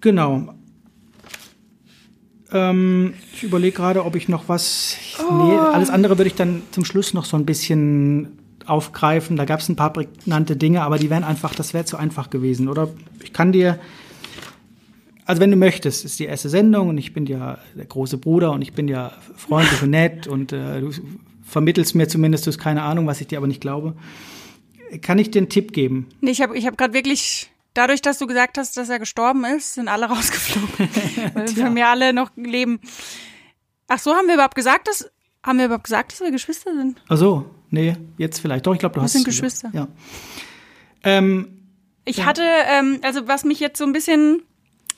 Genau. Ähm, ich überlege gerade, ob ich noch was. Oh. Nee, alles andere würde ich dann zum Schluss noch so ein bisschen aufgreifen. Da gab es ein paar prägnante Dinge, aber die wären einfach, das wäre zu einfach gewesen. Oder ich kann dir also wenn du möchtest, ist die erste Sendung und ich bin ja der große Bruder und ich bin ja freundlich und nett und äh, du vermittelst mir zumindest, du hast keine Ahnung, was ich dir aber nicht glaube. Kann ich dir einen Tipp geben? Nee, ich habe ich hab gerade wirklich, dadurch, dass du gesagt hast, dass er gestorben ist, sind alle rausgeflogen. weil wir mir alle noch leben. Ach so, haben wir überhaupt gesagt, dass, haben wir überhaupt gesagt, dass wir Geschwister sind? Ach so, nee, jetzt vielleicht. Doch, ich glaube, du Wir hast sind. Geschwister. Ja. Ähm, Ich hatte, ähm, also was mich jetzt so ein bisschen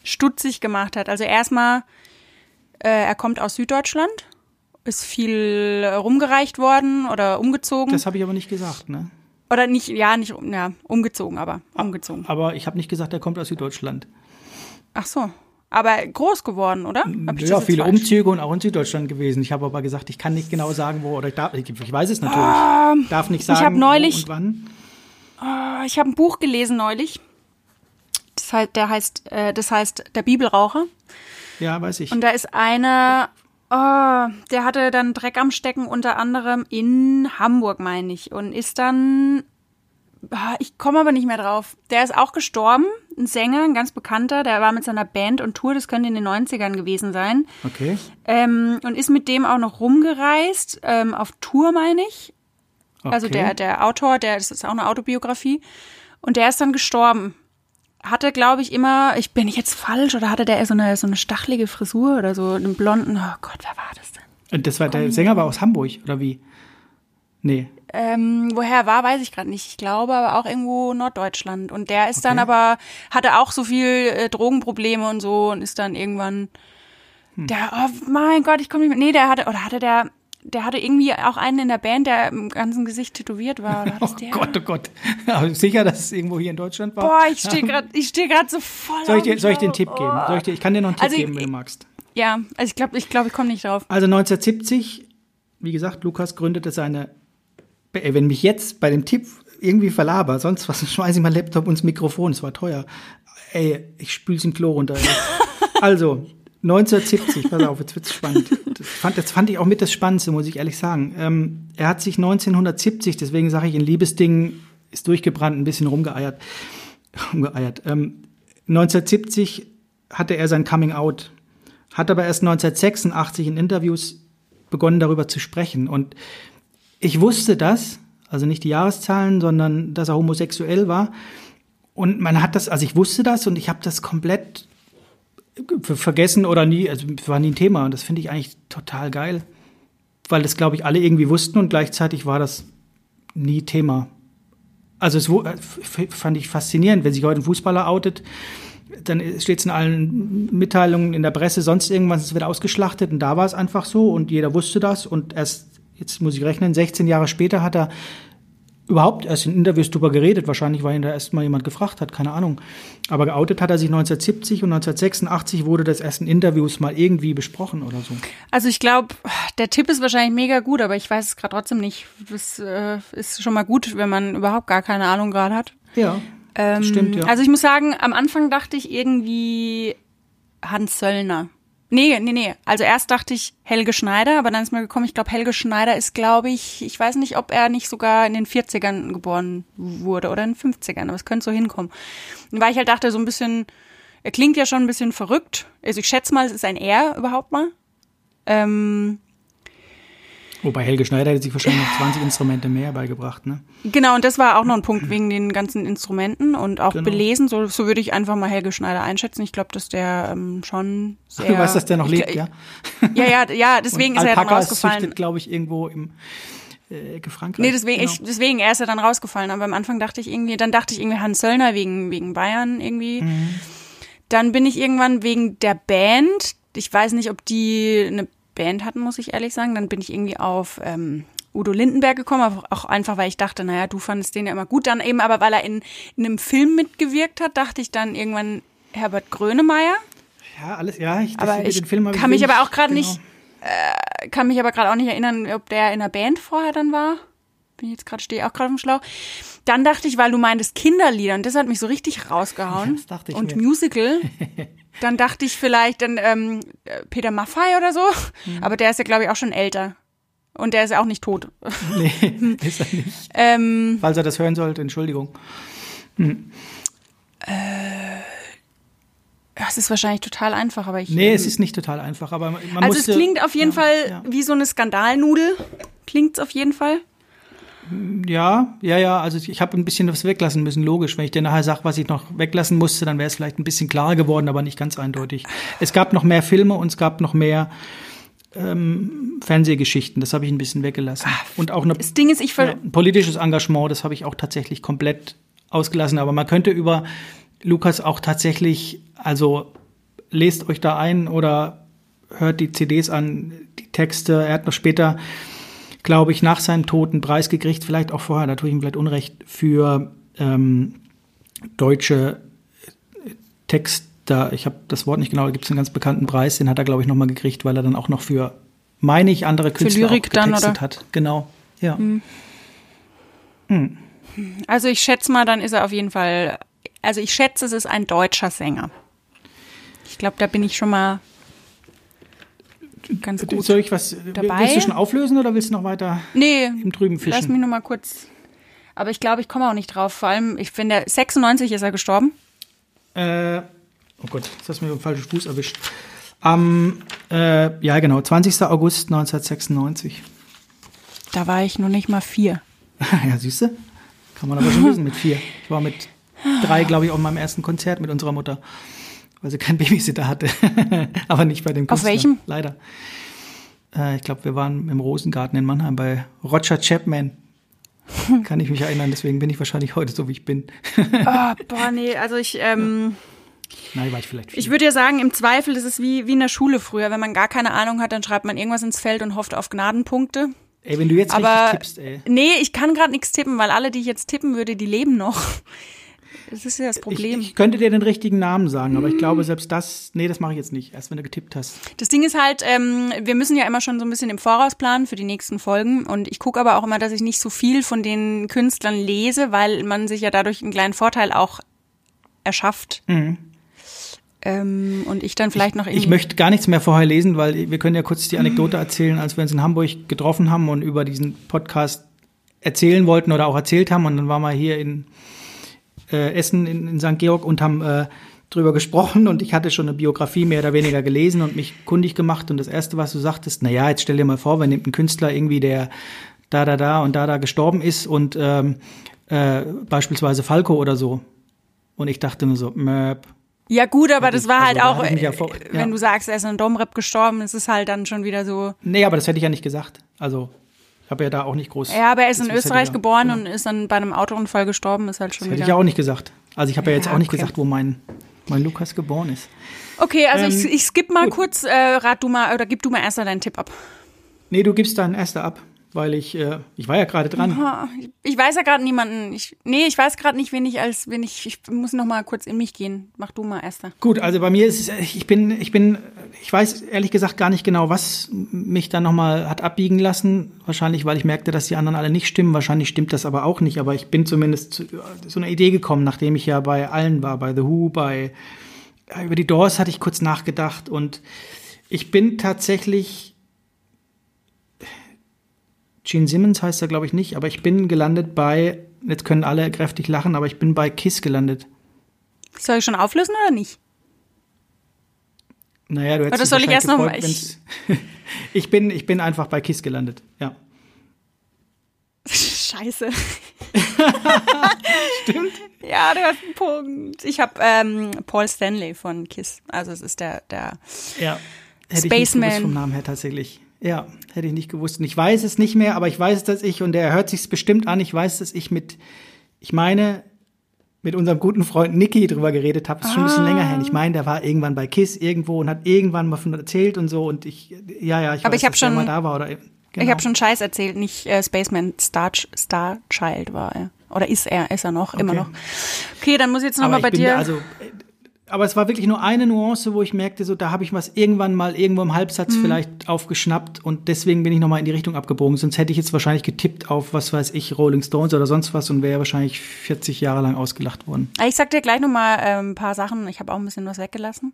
stutzig gemacht hat. Also erstmal, äh, er kommt aus Süddeutschland, ist viel rumgereicht worden oder umgezogen. das habe ich aber nicht gesagt, ne? oder nicht, ja, nicht, ja, umgezogen, aber umgezogen. Aber ich habe nicht gesagt, er kommt aus Süddeutschland. Ach so. Aber groß geworden, oder? Ich Ja, viele falsch? Umzüge und auch in Süddeutschland gewesen. Ich habe aber gesagt, ich kann nicht genau sagen, wo, oder ich darf, ich, ich weiß es natürlich. darf nicht sagen, hab Ähm, neulich- wo und wann. Ah, Ich habe ein Buch gelesen neulich. Das heißt, der heißt, äh, das heißt Der Bibelraucher. Ja, weiß ich. Und da ist einer, oh, der hatte dann Dreck am Stecken, unter anderem in Hamburg, meine ich. Und ist dann, ich komme aber nicht mehr drauf. Der ist auch gestorben, ein Sänger, ein ganz bekannter. Der war mit seiner Band und Tour, das könnte in den 90ern gewesen sein. okay. Ähm, und ist mit dem auch noch rumgereist, ähm, auf Tour, meine ich. okay. Also der, der Autor, der, das ist auch eine Autobiografie. Und der ist dann gestorben. Hatte, glaube ich, immer, ich bin ich jetzt falsch oder hatte der so eine, so eine stachelige Frisur oder so einen blonden, oh Gott, wer war das denn? Und das war, der Sänger war aus Hamburg, oder wie? Nee. Ähm, woher er war, weiß ich gerade nicht. Ich glaube aber auch irgendwo Norddeutschland. Und der ist dann Okay. aber, hatte auch so viel äh, Drogenprobleme und so und ist dann irgendwann, Hm. der, oh mein Gott, ich komme nicht mehr, nee, der hatte, oder hatte der, der hatte irgendwie auch einen in der Band, der im ganzen Gesicht tätowiert war. Oder Oh? Gott, oh Gott. Aber sicher, dass es irgendwo hier in Deutschland war? Boah, ich stehe gerade, ich stehe gerade so voll Soll ich, auf dir, soll ich dir einen. Tipp geben? Soll ich, dir, ich kann dir noch einen Tipp Also, geben, wenn du magst. Ja, also ich glaube, ich, glaub, ich komme nicht drauf. Also 1970, wie gesagt, Lukas gründete seine. Ey, Wenn mich jetzt bei dem Tipp irgendwie verlaber, sonst was, schmeiße ich mein Laptop ins Mikrofon, es war teuer. Ey, ich spül's im Klo runter. Also, 1970, pass auf, jetzt wird's spannend. Das fand, das fand ich auch mit das Spannendste, muss ich ehrlich sagen. Ähm, er hat sich 1970, deswegen sage ich, in Liebesdingen ist durchgebrannt, ein bisschen rumgeeiert. rumgeeiert. Ähm, 1970 hatte er sein Coming Out, hat aber erst 1986 in Interviews begonnen, darüber zu sprechen. Und ich wusste das, also nicht die Jahreszahlen, sondern dass er homosexuell war. Und man hat das, also ich wusste das und ich habe das komplett ver- vergessen oder nie, also es war nie ein Thema. Und das finde ich eigentlich total geil, weil das, glaube ich, alle irgendwie wussten und gleichzeitig war das nie Thema. Also es fand ich faszinierend, wenn sich heute ein Fußballer outet, dann steht es in allen Mitteilungen in der Presse, sonst irgendwas, es wird ausgeschlachtet und da war es einfach so und jeder wusste das und erst, jetzt muss ich rechnen, 16 Jahre später hat er überhaupt erst in Interviews drüber geredet, wahrscheinlich, weil ihn da erst mal jemand gefragt hat, keine Ahnung. Aber geoutet hat er sich 1970 und 1986 wurde das erst in Interviews mal irgendwie besprochen oder so. Also ich glaube, der Tipp ist wahrscheinlich mega gut, aber ich weiß es gerade trotzdem nicht. Das äh, ist schon mal gut, wenn man überhaupt gar keine Ahnung gerade hat. Ja, Ähm, stimmt, ja. Also ich muss sagen, am Anfang dachte ich irgendwie Hans Söllner. Nee, nee, nee. Also erst dachte ich Helge Schneider, aber dann ist mir gekommen, ich glaube, Helge Schneider ist, glaube ich, ich weiß nicht, ob er nicht sogar in den 40ern geboren wurde oder in den 50ern, aber es könnte so hinkommen. Und weil ich halt dachte, so ein bisschen, er klingt ja schon ein bisschen verrückt. Also ich schätze mal, es ist ein Er überhaupt mal. Ähm, Wobei Helge Schneider hätte sich wahrscheinlich noch 20 Instrumente mehr beigebracht, ne? Genau, und das war auch noch ein Punkt wegen den ganzen Instrumenten und auch Genau. belesen. So, so würde ich einfach mal Helge Schneider einschätzen. Ich glaube, dass der ähm, schon sehr. du weißt, dass der noch lebt, ja? Ja, ja, ja, deswegen ist er dann rausgefallen. züchtet, glaube ich, irgendwo im äh, Frankreich. Nee, deswegen, Genau. ich, deswegen, er ist ja dann rausgefallen. Aber am Anfang dachte ich irgendwie, dann dachte ich irgendwie Hans Söllner wegen, wegen Bayern irgendwie. Mhm. Dann bin ich irgendwann wegen der Band. Ich weiß nicht, ob die eine Band hatten, muss ich ehrlich sagen. Dann bin ich irgendwie auf ähm, Udo Lindenberg gekommen, aber auch einfach, weil ich dachte, naja, du fandest den ja immer gut. Dann eben, aber weil er in, in einem Film mitgewirkt hat, dachte ich dann irgendwann Herbert Grönemeyer. Ja, alles, ja, ich, Aber ich den Film hab kann mich wenig- aber auch gerade genau. nicht, äh, kann mich aber gerade auch nicht erinnern, ob der in der Band vorher dann war. Bin ich jetzt gerade, stehe auch gerade im Schlauch. Dann dachte ich, weil du meintest Kinderlieder und das hat mich so richtig rausgehauen. Das dachte ich und mir. Musical. Dann dachte ich vielleicht dann ähm, äh, Peter Maffay oder so. Mhm. Aber der ist ja, glaube ich, auch schon älter. Und der ist ja auch nicht tot. Nee, ist er nicht. ähm, Falls er das hören sollte, Entschuldigung. es ist wahrscheinlich total einfach, aber ich. Nee, ähm, es ist nicht total einfach, aber man Also musste, es klingt auf jeden ja, Fall ja. wie so eine Skandalnudel. Klingt's auf jeden Fall. Ja, ja, ja, also ich habe ein bisschen was weglassen müssen, logisch. Wenn ich dir nachher sage, was ich noch weglassen musste, dann wäre es vielleicht ein bisschen klarer geworden, aber nicht ganz eindeutig. Es gab noch mehr Filme und es gab noch mehr ähm, Fernsehgeschichten, das habe ich ein bisschen weggelassen. Und auch eine, Das Ding ist, ich ja, ein politisches Engagement, das habe ich auch tatsächlich komplett ausgelassen. Aber man könnte über Lukas auch tatsächlich, also lest euch da ein oder hört die CDs an, die Texte. Er hat noch später, glaube ich, nach seinem Tod einen Preis gekriegt, vielleicht auch vorher, da tue ich ihm vielleicht Unrecht, für ähm, deutsche Texter. Ich habe das Wort nicht genau, da gibt es einen ganz bekannten Preis, den hat er, glaube ich, nochmal gekriegt, weil er dann auch noch für, meine ich, andere Künstler Lyrik auch dann, oder? hat. Genau, ja. also ich schätze mal, dann ist er auf jeden Fall. Also ich schätze, es ist ein deutscher Sänger. Ich glaube, da bin ich schon mal ganz gut. Soll ich was, dabei. willst du schon auflösen oder willst du noch weiter Nee, im Trüben lass fischen? mich noch mal kurz. Aber ich glaube, ich komme auch nicht drauf. Vor allem, ich finde, 96 ist er gestorben. Äh, oh Gott, jetzt hast du mir den falschen Fuß erwischt. Am, äh, ja genau, 20. August 1996. Da war ich noch nicht mal vier. ja, siehst du? Kann man aber schon wissen mit vier. Ich war mit drei, glaube ich, auf meinem ersten Konzert mit unserer Mutter, weil sie keinen Babysitter hatte. aber nicht bei dem Auf Künstler. welchem? Leider. Äh, ich glaube, wir waren im Rosengarten in Mannheim bei Roger Chapman. Kann ich mich erinnern, deswegen bin ich wahrscheinlich heute so, wie ich bin. Oh, boah, nee, also ich, ähm, Nein, war ich vielleicht vier. ich würde ja sagen, im Zweifel ist es wie, wie in der Schule früher. Wenn man gar keine Ahnung hat, dann schreibt man irgendwas ins Feld und hofft auf Gnadenpunkte. Ey, wenn du jetzt Aber richtig tippst, ey. nee, ich kann gerade nichts tippen, weil alle, die ich jetzt tippen würde, die leben noch. Das ist ja das Ich, Problem. ich könnte dir den richtigen Namen sagen, aber ich glaube, selbst das, nee, das mache ich jetzt nicht, erst wenn du getippt hast. Das Ding ist halt, ähm, wir müssen ja immer schon so ein bisschen im Voraus planen für die nächsten Folgen. Und ich gucke aber auch immer, dass ich nicht so viel von den Künstlern lese, weil man sich ja dadurch einen kleinen Vorteil auch erschafft. Ähm, und ich dann vielleicht noch irgendwie. Mhm. Ich möchte gar nichts mehr vorher lesen, weil wir können ja kurz die Anekdote erzählen, als wir uns in Hamburg getroffen haben und über diesen Podcast erzählen wollten oder auch erzählt haben. Und dann waren wir hier in äh, Essen in, in St. Georg und haben äh, drüber gesprochen und ich hatte schon eine Biografie mehr oder weniger gelesen und mich kundig gemacht. Und das Erste, was du sagtest, na ja, jetzt stell dir mal vor, wenn nimmt ein Künstler irgendwie, der da, da, da und da, da gestorben ist und ähm, äh, beispielsweise Falco oder so. Und ich dachte nur so, möp. ja gut, aber das war Also, halt da auch, ja äh, vor- wenn ja. du sagst, er ist an Domrep gestorben, ist es halt dann schon wieder so. Nee, aber das hätte ich ja nicht gesagt. Also, ich habe ja da auch nicht groß. Ja, aber er ist in Österreich ja- geboren genau. und ist dann bei einem Autounfall gestorben, ist halt schon Das hätte ich auch nicht gesagt. Also, ich habe ja jetzt Ja, auch nicht okay. gesagt, wo mein, mein Lukas geboren ist. Okay, also ich, Ähm, ich skipp mal gut. kurz, äh, rat du mal, oder gib du mal erst mal deinen Tipp ab. Nee, du gibst deinen erster ab, weil ich, äh, ich war ja gerade dran. Ich weiß ja gerade niemanden. Ich, nee, ich weiß gerade nicht, wen ich als, wen ich, ich muss noch mal kurz in mich gehen. Mach du mal erster. Gut, also bei mir ist es, ich bin, ich bin, ich weiß ehrlich gesagt gar nicht genau, was mich dann nochmal hat abbiegen lassen. Wahrscheinlich, weil ich merkte, dass die anderen alle nicht stimmen. Wahrscheinlich stimmt das aber auch nicht. Aber ich bin zumindest zu so einer Idee gekommen, nachdem ich ja bei allen war, bei The Who, bei ja, über die Doors hatte ich kurz nachgedacht und ich bin tatsächlich Gene Simmons heißt er, glaube ich, nicht, aber ich bin gelandet bei, jetzt können alle kräftig lachen, aber ich bin bei Kiss gelandet. Soll ich schon auflösen oder nicht? Naja, du hättest Oder soll ich erst noch wahrscheinlich mal- gefreut, wenn's- ich bin ich bin einfach bei Kiss gelandet. Ja. Scheiße. Stimmt. Ja, du hast einen Punkt. Ich habe ähm, Paul Stanley von Kiss. Also es ist der, der Ja. Hätte ich nicht Spaceman. gewusst vom Namen her tatsächlich. Ja, hätte ich nicht gewusst. Und ich weiß es nicht mehr, aber ich weiß, dass ich, und der hört sich's bestimmt an, ich weiß, dass ich mit, ich meine, mit unserem guten Freund Nicky drüber geredet habe. Das ist schon ein bisschen länger her. Ich meine, der war irgendwann bei Kiss irgendwo und hat irgendwann mal von erzählt und so. Und ich, ja, ja, ich Aber weiß, ich hab dass schon- mal da war. Oder, genau. Ich habe schon Scheiß erzählt, nicht äh, Spaceman, Star, Star Child war er. Oder ist er, ist er noch, immer Okay. noch. Okay, dann muss ich jetzt nochmal bei bin dir. da, also, äh, aber es war wirklich nur eine Nuance, wo ich merkte, so da habe ich was irgendwann mal irgendwo im Halbsatz Mhm. vielleicht aufgeschnappt und deswegen bin ich nochmal in die Richtung abgebogen. Sonst hätte ich jetzt wahrscheinlich getippt auf, was weiß ich, Rolling Stones oder sonst was und wäre wahrscheinlich 40 Jahre lang ausgelacht worden. ich sag dir gleich nochmal äh, ein paar Sachen. Ich habe auch ein bisschen was weggelassen.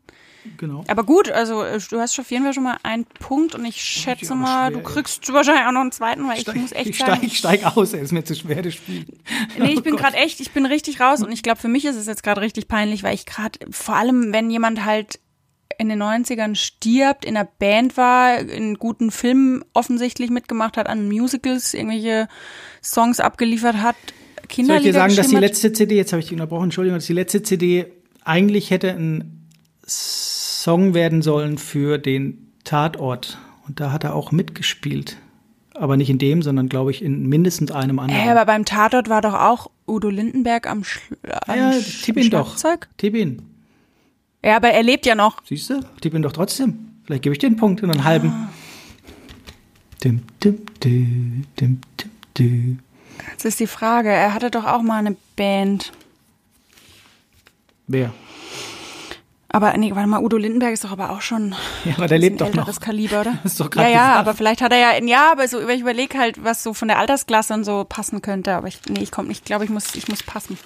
Genau. Aber gut, also äh, du hast auf jeden Fall schon mal einen Punkt und ich schätze aber mal, schwer, du ey. kriegst wahrscheinlich auch noch einen zweiten, weil ich muss echt ich sagen, steig, ich steig aus, ey, ist mir zu schwer, das Spiel. Nee, ich Oh bin gerade echt, ich bin richtig raus und ich glaube, für mich ist es jetzt gerade richtig peinlich, weil ich gerade vor allem, wenn jemand halt in den 90ern stirbt, in einer Band war, in guten Filmen offensichtlich mitgemacht hat, an Musicals irgendwelche Songs abgeliefert hat, Kinderlieder Soll ich dir sagen, dass die letzte CD, jetzt habe ich dich unterbrochen, Entschuldigung, dass die letzte CD eigentlich hätte ein Song werden sollen für den Tatort. Und da hat er auch mitgespielt. Aber nicht in dem, sondern glaube ich in mindestens einem anderen. Hä, aber beim Tatort war doch auch Udo Lindenberg am, Schl am ja, Sch- tipp ihn doch. Schlagzeug? Tipp ihn. Ja, aber er lebt ja noch. Siehst du? Tipp ihn doch trotzdem. Vielleicht gebe ich dir einen Punkt und einen halben. Ah. Dim, dim, dim, dim, dim. Jetzt ist die Frage, er hatte doch auch mal eine Band. Wer? Aber nee, warte mal, Udo Lindenberg ist doch aber auch schon Ja, aber der ein lebt doch älteres noch. Kaliber, oder? Hast du doch ja, ja, gesagt. aber vielleicht hat er ja, ja, aber so, ich überlege halt, was so von der Altersklasse und so passen könnte. Aber ich, nee, ich komme nicht, ich glaube, ich muss, ich muss passen.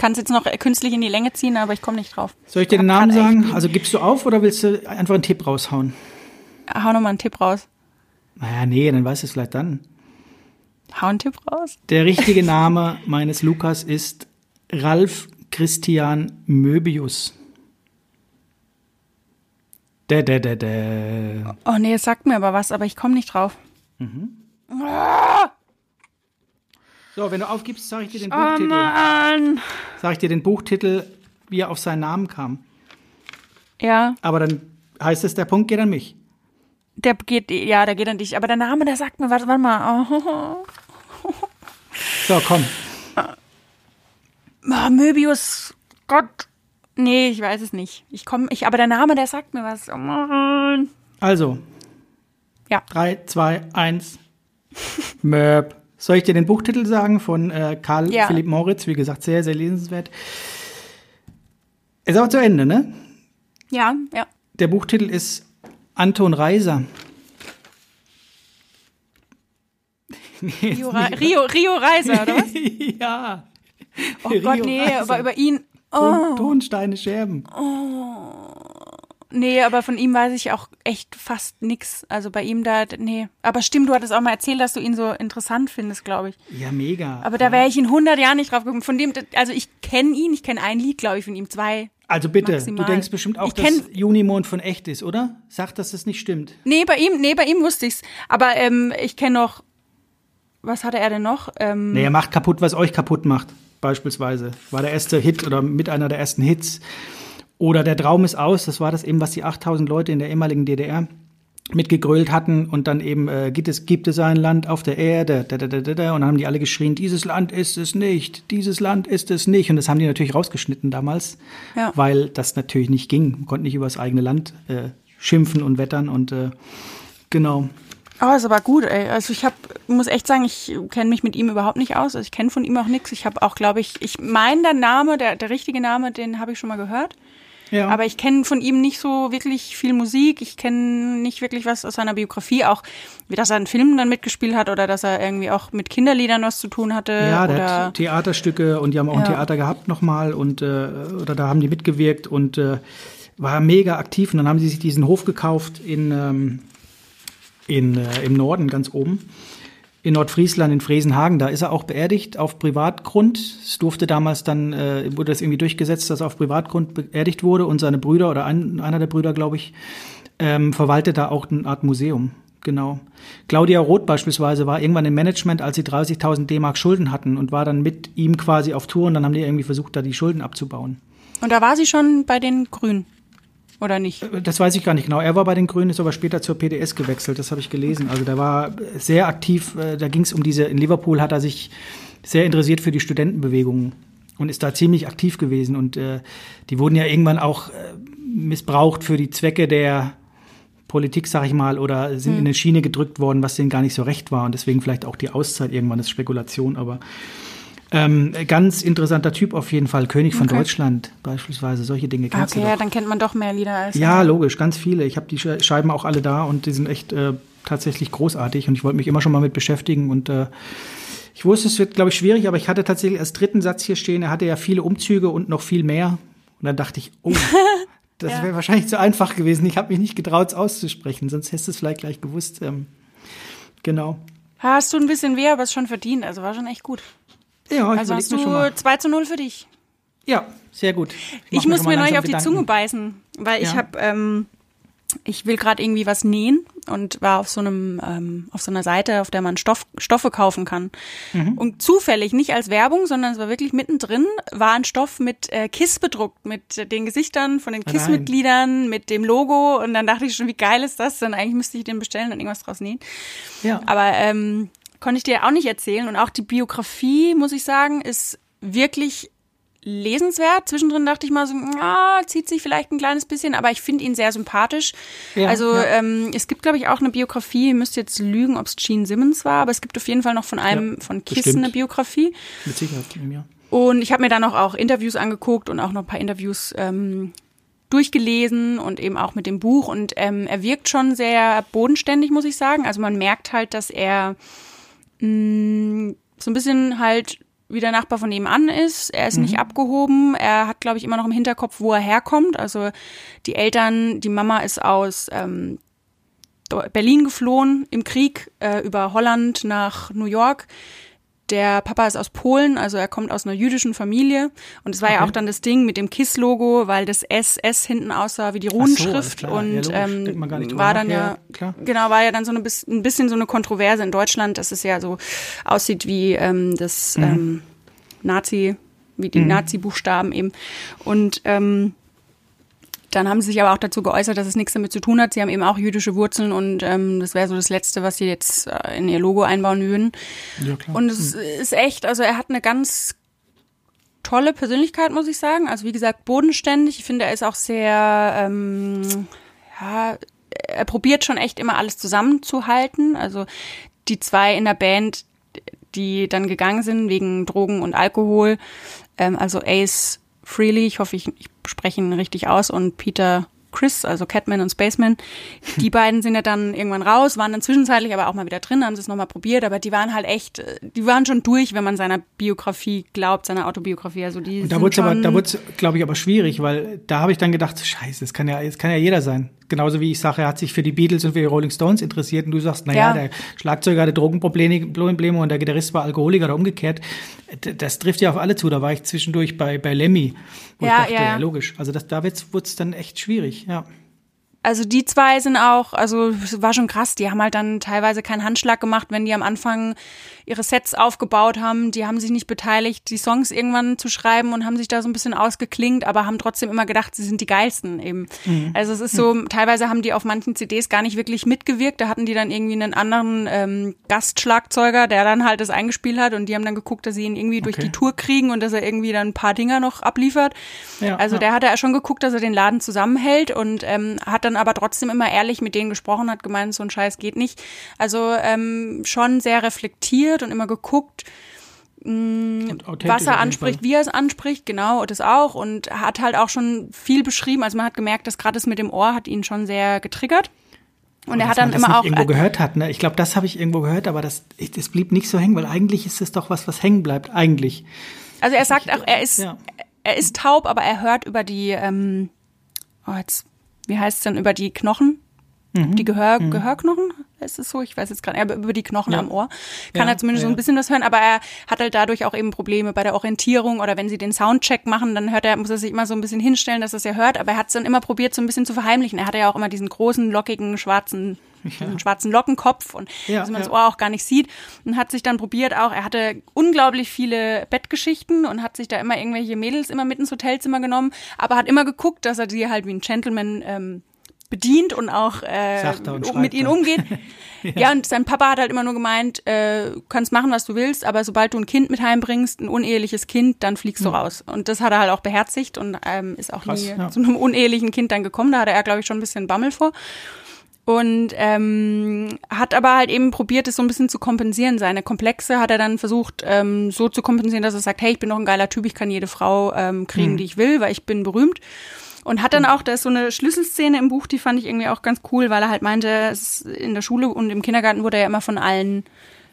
Kann es jetzt noch künstlich in die Länge ziehen, aber ich komme nicht drauf. Soll ich dir den Namen sagen? Also gibst du auf oder willst du einfach einen Tipp raushauen? Hau noch mal einen Tipp raus. Naja, nee, dann weißt du es vielleicht dann. Hau einen Tipp raus. Der richtige Name meines Lukas ist Ralf Christian Möbius. Dä, dä, dä, dä. Oh nee, es sagt mir aber was, aber ich komme nicht drauf. So, wenn du aufgibst, sage ich dir den Oh Buchtitel. Mann. Sag ich dir den Buchtitel, wie er auf seinen Namen kam. Ja, Aber dann heißt es, der Punkt geht an mich. der geht, ja, der geht an dich. Aber der Name, der sagt mir, warte, warte mal. Oh, So, komm. oh, Möbius, Gott. Nee, ich weiß es nicht. Ich komme, ich, aber der Name, der sagt mir was. Oh Mann. Also. Ja. 3, 2, 1. Möb. Soll ich dir den Buchtitel sagen von äh, Karl Ja. Philipp Moritz? Wie gesagt, sehr, sehr lesenswert. Ist aber zu Ende, ne? Ja, ja. Der Buchtitel ist Anton Reiser. Rio, Re- Rio, Rio Reiser, oder was? ja. Oh Gott, Rio nee, Reiser. aber über ihn. Oh, Tonsteine Scherben. Nee, aber von ihm weiß ich auch echt fast nix. Also bei ihm da, nee. Aber stimmt, du hattest auch mal erzählt, dass du ihn so interessant findest, glaube ich. Ja, mega. Aber da wäre ich in 100 Jahren nicht drauf gekommen. Von dem, also ich kenne ihn, ich kenne ein Lied, glaube ich, von ihm, zwei. also bitte, maximal. du denkst bestimmt auch, dass Junimond von echt ist, oder? Sag, dass das nicht stimmt. Nee, bei ihm, nee, bei ihm wusste ich's. Aber ähm, ich kenne noch, was hatte er denn noch? Ähm, Nee, er macht kaputt, was euch kaputt macht, beispielsweise. War der erste Hit oder mit einer der ersten Hits. Oder Der Traum ist aus, das war das eben, was die 8000 Leute in der ehemaligen DDR mitgegrölt hatten und dann eben äh, gibt es gibt es ein Land auf der Erde da, da, da, da, da, und dann haben die alle geschrien dieses Land ist es nicht dieses Land ist es nicht und das haben die natürlich rausgeschnitten damals Ja. weil das natürlich nicht ging man konnte nicht über das eigene Land äh, schimpfen und wettern und äh, genau Oh, ist aber gut, ey. Also ich hab, muss echt sagen, ich kenne mich mit ihm überhaupt nicht aus. Also ich kenne von ihm auch nichts. Ich habe auch, glaube ich, ich meine, der Name, der, der richtige Name, den habe ich schon mal gehört. Ja Aber ich kenne von ihm nicht so wirklich viel Musik. Ich kenne nicht wirklich was aus seiner Biografie, auch wie dass er in Filmen dann mitgespielt hat oder dass er irgendwie auch mit Kinderliedern was zu tun hatte. Ja, der oder hat Theaterstücke und die haben auch ein Ja. Theater gehabt nochmal und äh, oder da haben die mitgewirkt und äh, war mega aktiv und dann haben sie sich diesen Hof gekauft in, ähm, in äh, im Norden ganz oben in Nordfriesland in Fresenhagen. Da ist er auch beerdigt auf Privatgrund. Es durfte damals dann äh, wurde das irgendwie durchgesetzt, dass er auf Privatgrund beerdigt wurde und seine Brüder oder ein, einer der Brüder, glaube ich, ähm, verwaltet da auch eine Art Museum. Genau. Claudia Roth beispielsweise war irgendwann im Management, als sie 30.000 D-Mark Schulden hatten und war dann mit ihm quasi auf Tour und dann haben die irgendwie versucht, da die Schulden abzubauen. Und da war sie schon bei den Grünen. Oder nicht? Das weiß ich gar nicht genau. Er war bei den Grünen, ist aber später zur PDS gewechselt. Das habe ich gelesen. Also der war sehr aktiv. äh, Da ging es um diese. In Liverpool hat er sich sehr interessiert für die Studentenbewegung und ist da ziemlich aktiv gewesen. Und äh, die wurden ja irgendwann auch äh, missbraucht für die Zwecke der Politik, sag ich mal, oder sind in eine Schiene gedrückt worden, was denen gar nicht so recht war. Und deswegen vielleicht auch die Auszeit irgendwann, das ist Spekulation, aber ähm, ganz interessanter Typ auf jeden Fall. König von Okay. Deutschland beispielsweise, solche Dinge kennst Okay, du ja, doch. dann kennt man doch mehr Lieder als. Ja, logisch, ganz viele. Ich habe die Sche- Scheiben auch alle da und die sind echt äh, tatsächlich großartig und ich wollte mich immer schon mal mit beschäftigen und äh, ich wusste, es wird, glaube ich, schwierig, aber ich hatte tatsächlich als dritten Satz hier stehen, er hatte ja viele Umzüge und noch viel mehr. Und dann dachte ich, oh, das Ja. wäre wahrscheinlich zu einfach gewesen. Ich habe mich nicht getraut, es auszusprechen, sonst hättest du es vielleicht gleich gewusst. Ähm, genau. Hast du ein bisschen weh, aber es schon verdient. Also war schon echt gut. Ja, ich Also hast mir schon mal. du 2 zu 0 für dich. Ja, sehr gut. Ich, ich muss mir neulich auf die Zunge beißen, weil ja. ich habe, ähm, ich will gerade irgendwie was nähen und war auf so einem ähm, auf so einer Seite, auf der man Stoff, Stoffe kaufen kann. Mhm. Und zufällig, nicht als Werbung, sondern es war wirklich mittendrin, war ein Stoff mit äh, KISS bedruckt, mit den Gesichtern von den KISS-Mitgliedern, mit dem Logo. Und dann dachte ich schon, wie geil ist das denn? Eigentlich müsste ich den bestellen und irgendwas draus nähen. Ja. Aber ähm, konnte ich dir auch nicht erzählen. Und auch die Biografie, muss ich sagen, ist wirklich lesenswert. Zwischendrin dachte ich mal so, ah, zieht sich vielleicht ein kleines bisschen, aber ich finde ihn sehr sympathisch. Ja, also ja. Ähm, es gibt, glaube ich, auch eine Biografie, ihr müsst jetzt lügen, ob es Gene Simmons war, aber es gibt auf jeden Fall noch von einem ja, von Kiss eine Biografie. Mit Sicherheit, ja. Und ich habe mir dann auch, auch Interviews angeguckt und auch noch ein paar Interviews ähm, durchgelesen und eben auch mit dem Buch. Und ähm, er wirkt schon sehr bodenständig, muss ich sagen. Also man merkt halt, dass er mh, mm, so ein bisschen halt wie der Nachbar von nebenan ist. Er ist mhm. nicht abgehoben. Er hat, glaube ich, immer noch im Hinterkopf, wo er herkommt. Also die Eltern, die Mama ist aus ähm, Berlin geflohen im Krieg äh, über Holland nach New York. Der Papa ist aus Polen, also er kommt aus einer jüdischen Familie. Und es war okay. ja auch dann das Ding mit dem KISS-Logo, weil das SS hinten aussah wie die Runenschrift. So, und ja, ähm, war dann ja, ja genau, war ja dann so eine, ein bisschen so eine Kontroverse in Deutschland, dass es ja so aussieht wie ähm, das mhm. ähm, Nazi, wie die mhm. Nazi-Buchstaben eben. Und ähm, dann haben sie sich aber auch dazu geäußert, dass es nichts damit zu tun hat. Sie haben eben auch jüdische Wurzeln und ähm, das wäre so das Letzte, was sie jetzt äh, in ihr Logo einbauen würden. Ja, klar. Und es mhm. ist echt, also er hat eine ganz tolle Persönlichkeit, muss ich sagen. Also wie gesagt, bodenständig. Ich finde, er ist auch sehr, ähm, ja, er probiert schon echt immer alles zusammenzuhalten. Also die zwei in der Band, die dann gegangen sind wegen Drogen und Alkohol, ähm, also Ace Freely, ich hoffe, ich, ich spreche ihn richtig aus, und Peter Chris, also Catman und Spaceman, die beiden sind ja dann irgendwann raus, waren dann zwischenzeitlich aber auch mal wieder drin, haben sie es nochmal probiert, aber die waren halt echt, die waren schon durch, wenn man seiner Biografie glaubt, seiner Autobiografie. Also die und da wurde es aber, da wurde glaube ich, aber schwierig, weil da habe ich dann gedacht, scheiße, das kann ja, das kann ja jeder sein. Genauso wie ich sage, er hat sich für die Beatles und für die Rolling Stones interessiert und du sagst, naja, ja. der Schlagzeuger hatte Drogenprobleme und der Gitarrist war Alkoholiker oder umgekehrt. Das trifft ja auf alle zu. Da war ich zwischendurch bei, bei Lemmy. Wo ja, ich dachte, ja. ja, logisch. Also das, da wurde es dann echt schwierig, ja also die zwei sind auch, also war schon krass, die haben halt dann teilweise keinen Handschlag gemacht, wenn die am Anfang ihre Sets aufgebaut haben. Die haben sich nicht beteiligt, die Songs irgendwann zu schreiben und haben sich da so ein bisschen ausgeklingt, aber haben trotzdem immer gedacht, sie sind die geilsten eben. Mhm. Also es ist so, mhm. teilweise haben die auf manchen CDs gar nicht wirklich mitgewirkt. Da hatten die dann irgendwie einen anderen ähm, Gastschlagzeuger, der dann halt das eingespielt hat und die haben dann geguckt, dass sie ihn irgendwie okay. durch die Tour kriegen und dass er irgendwie dann ein paar Dinger noch abliefert. Ja, also ja. der hat ja schon geguckt, dass er den Laden zusammenhält und ähm, hat dann aber trotzdem immer ehrlich mit denen gesprochen, hat gemeint, so ein Scheiß geht nicht. Also ähm, schon sehr reflektiert und immer geguckt, mh, was er anspricht, wie er es anspricht, genau, das auch. Und hat halt auch schon viel beschrieben. Also man hat gemerkt, dass gerade das mit dem Ohr hat ihn schon sehr getriggert. Und aber er hat dann immer auch irgendwo gehört hat, ne? Ich glaube, das habe ich irgendwo gehört, aber das, das blieb nicht so hängen, weil eigentlich ist es doch was, was hängen bleibt. Eigentlich. Also er sagt auch, er ist, ja. er ist taub, aber er hört über die, ähm, oh jetzt, wie heißt es denn, über die Knochen? Mhm. Die Gehör, mhm. Gehörknochen, ist es so? Ich weiß jetzt gerade, über die Knochen ja. am Ohr kann ja, er zumindest ja. so ein bisschen was hören, aber er hat halt dadurch auch eben Probleme bei der Orientierung oder wenn sie den Soundcheck machen, dann hört er, muss er sich immer so ein bisschen hinstellen, dass er es ja hört, aber er hat es dann immer probiert, so ein bisschen zu verheimlichen. Er hatte ja auch immer diesen großen, lockigen, schwarzen ja. einen schwarzen Lockenkopf und ja, dass man ja. das Ohr auch gar nicht sieht und hat sich dann probiert auch, er hatte unglaublich viele Bettgeschichten und hat sich da immer irgendwelche Mädels immer mit ins Hotelzimmer genommen, aber hat immer geguckt, dass er die halt wie ein Gentleman ähm, bedient und auch äh, und mit ihnen umgeht. ja. ja. und sein Papa hat halt immer nur gemeint, äh, kannst machen, was du willst, aber sobald du ein Kind mit heimbringst, ein uneheliches Kind, dann fliegst du raus. Und das hat er halt auch beherzigt und ähm, ist auch Krass, nie ja. zu einem unehelichen Kind dann gekommen. Da hatte er, glaube ich, schon ein bisschen Bammel vor. Und ähm, hat aber halt eben probiert, es so ein bisschen zu kompensieren. Seine Komplexe hat er dann versucht, ähm, so zu kompensieren, dass er sagt, hey, ich bin doch ein geiler Typ, ich kann jede Frau ähm, kriegen, mhm. die ich will, weil ich bin berühmt. Und hat dann auch, da ist so eine Schlüsselszene im Buch, die fand ich irgendwie auch ganz cool, weil er halt meinte, in der Schule und im Kindergarten wurde er ja immer von allen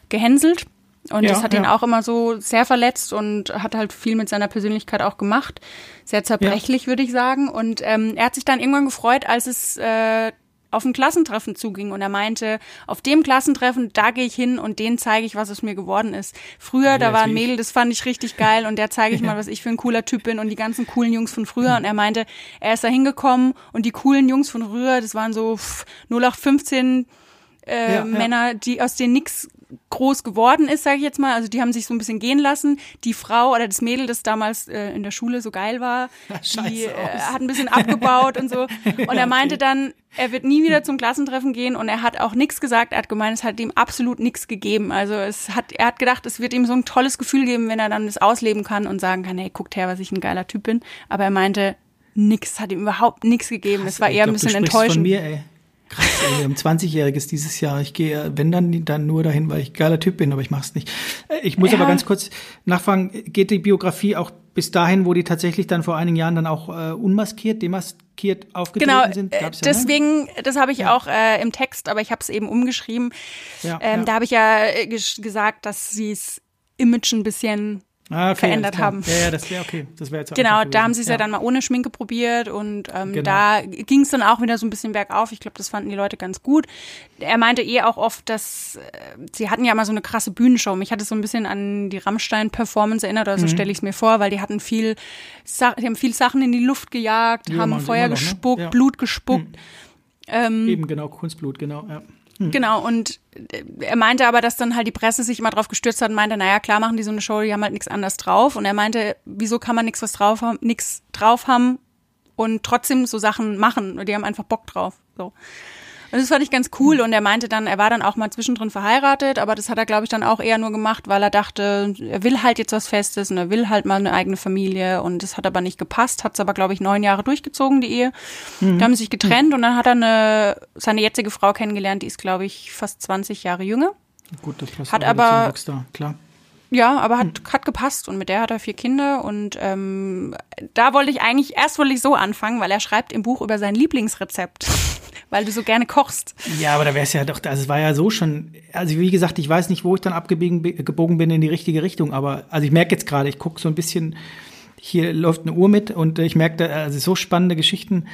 gehänselt. Und ja, das hat ja. ihn auch immer so sehr verletzt und hat halt viel mit seiner Persönlichkeit auch gemacht. Sehr zerbrechlich, ja. würde ich sagen. Und ähm, er hat sich dann irgendwann gefreut, als es äh, auf ein Klassentreffen zuging und er meinte, auf dem Klassentreffen, da gehe ich hin und denen zeige ich, was es mir geworden ist. Früher, ja, da war ein Mädel, das fand ich richtig geil und der zeige ich mal, was ich für ein cooler Typ bin und die ganzen coolen Jungs von früher. Und er meinte, er ist da hingekommen und die coolen Jungs von früher, das waren so 0815 äh, ja, Männer, die aus denen nix groß geworden ist, sage ich jetzt mal. Also die haben sich so ein bisschen gehen lassen. Die Frau oder das Mädel, das damals äh, in der Schule so geil war, die äh, hat ein bisschen abgebaut und so. Und er meinte okay. dann, er wird nie wieder zum Klassentreffen gehen und er hat auch nichts gesagt. Er hat gemeint, es hat ihm absolut nichts gegeben. Also es hat, er hat gedacht, es wird ihm so ein tolles Gefühl geben, wenn er dann das ausleben kann und sagen kann, hey, guckt her, was ich ein geiler Typ bin. Aber er meinte, nix, hat ihm überhaupt nichts gegeben. Es war eher glaub, ein bisschen enttäuschend. Von mir, ey. Krass, wir haben 20-Jähriges dieses Jahr. Ich gehe, wenn dann, dann nur dahin, weil ich geiler Typ bin, aber ich mach's nicht. Äh, ich muss ja. aber ganz kurz nachfragen, geht die Biografie auch bis dahin, wo die tatsächlich dann vor einigen Jahren dann auch äh, unmaskiert, demaskiert aufgetreten genau, sind? Genau, ja, deswegen, ne? das habe ich ja. auch äh, im Text, aber ich habe es eben umgeschrieben. Ja, ähm, Da habe ich ja äh, gesagt, dass sie es Image ein bisschen ah, okay, verändert haben. Ja, ja, das wäre okay. Das wäre jetzt Genau, da haben sie es ja. ja. dann mal ohne Schminke probiert und ähm, genau. da ging es dann auch wieder so ein bisschen bergauf. Ich glaube, das fanden die Leute ganz gut. Er meinte eh auch oft, dass äh, sie hatten ja mal so eine krasse Bühnenshow. Mich hat es so ein bisschen an die Rammstein-Performance erinnert, oder so mhm. stelle ich es mir vor, weil die hatten viel, die haben viel Sachen in die Luft gejagt, ja, haben Feuer noch, ne? gespuckt, ne? Blut gespuckt. Mhm. Ähm, Eben genau, Kunstblut, genau, ja. Hm. Genau, und äh, er meinte aber, dass dann halt die Presse sich immer drauf gestürzt hat und meinte, naja, klar machen die so eine Show, die haben halt nichts anderes drauf. Und er meinte, wieso kann man nichts was drauf haben, nichts drauf haben und trotzdem so Sachen machen? Die haben einfach Bock drauf. So. Und das fand ich ganz cool. Und er meinte dann, er war dann auch mal zwischendrin verheiratet, aber das hat er, glaube ich, dann auch eher nur gemacht, weil er dachte, er will halt jetzt was Festes und er will halt mal eine eigene Familie. Und das hat aber nicht gepasst, hat es aber, glaube ich, neun Jahre durchgezogen, die Ehe. Mhm. Da haben sie sich getrennt mhm. und dann hat er eine, seine jetzige Frau kennengelernt, die ist, glaube ich, fast 20 Jahre jünger. Gut, das passt hat aber Rockstar, klar. Ja, aber hat, hm. hat gepasst und mit der hat er vier Kinder und ähm, da wollte ich eigentlich, erst wollte ich so anfangen, weil er schreibt im Buch über sein Lieblingsrezept weil du so gerne kochst. Ja, aber da wäre es ja doch, also es war ja so schon, also wie gesagt, ich weiß nicht, wo ich dann abgebogen bin in die richtige Richtung, aber also ich merke jetzt gerade, ich gucke so ein bisschen, hier läuft eine Uhr mit und ich merke, also so spannende Geschichten.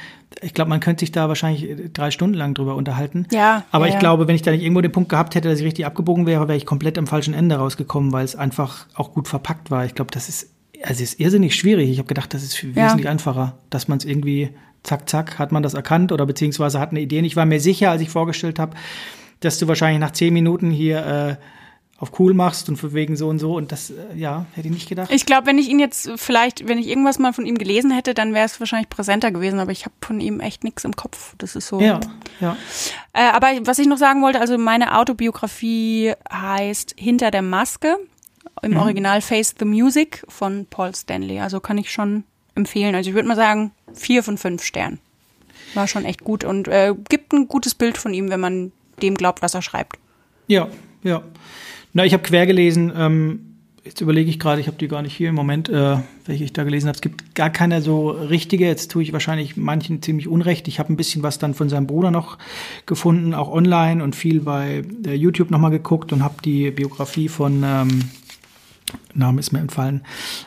Ich glaube, man könnte sich da wahrscheinlich drei Stunden lang drüber unterhalten. Ja. Aber ja, ich glaube, wenn ich da nicht irgendwo den Punkt gehabt hätte, dass ich richtig abgebogen wäre, wäre ich komplett am falschen Ende rausgekommen, weil es einfach auch gut verpackt war. Ich glaube, das ist, also ist irrsinnig schwierig. Ich habe gedacht, das ist wesentlich ja. einfacher, dass man es irgendwie zack, zack, hat man das erkannt oder beziehungsweise hat eine Idee. Und ich war mir sicher, als ich vorgestellt habe, dass du wahrscheinlich nach zehn Minuten hier äh, auf cool machst und für wegen so und so. Und das, äh, ja, hätte ich nicht gedacht. Ich glaube, wenn ich ihn jetzt vielleicht, wenn ich irgendwas mal von ihm gelesen hätte, dann wäre es wahrscheinlich präsenter gewesen. Aber ich habe von ihm echt nichts im Kopf. Das ist so. Ja, ja. Äh, aber was ich noch sagen wollte, also meine Autobiografie heißt Hinter der Maske. Im mhm. Original Face the Music von Paul Stanley. Also kann ich schon empfehlen. Also ich würde mal sagen, vier von fünf Sternen. War schon echt gut und äh, gibt ein gutes Bild von ihm, wenn man dem glaubt, was er schreibt. Ja, ja. Na, ich habe quer gelesen. Ähm, jetzt überlege ich gerade, ich habe die gar nicht hier im Moment, äh, welche ich da gelesen habe. Es gibt gar keine so richtige. Jetzt tue ich wahrscheinlich manchen ziemlich unrecht. Ich habe ein bisschen was dann von seinem Bruder noch gefunden, auch online und viel bei äh, YouTube nochmal geguckt und habe die Biografie von ähm, Name ist mir entfallen.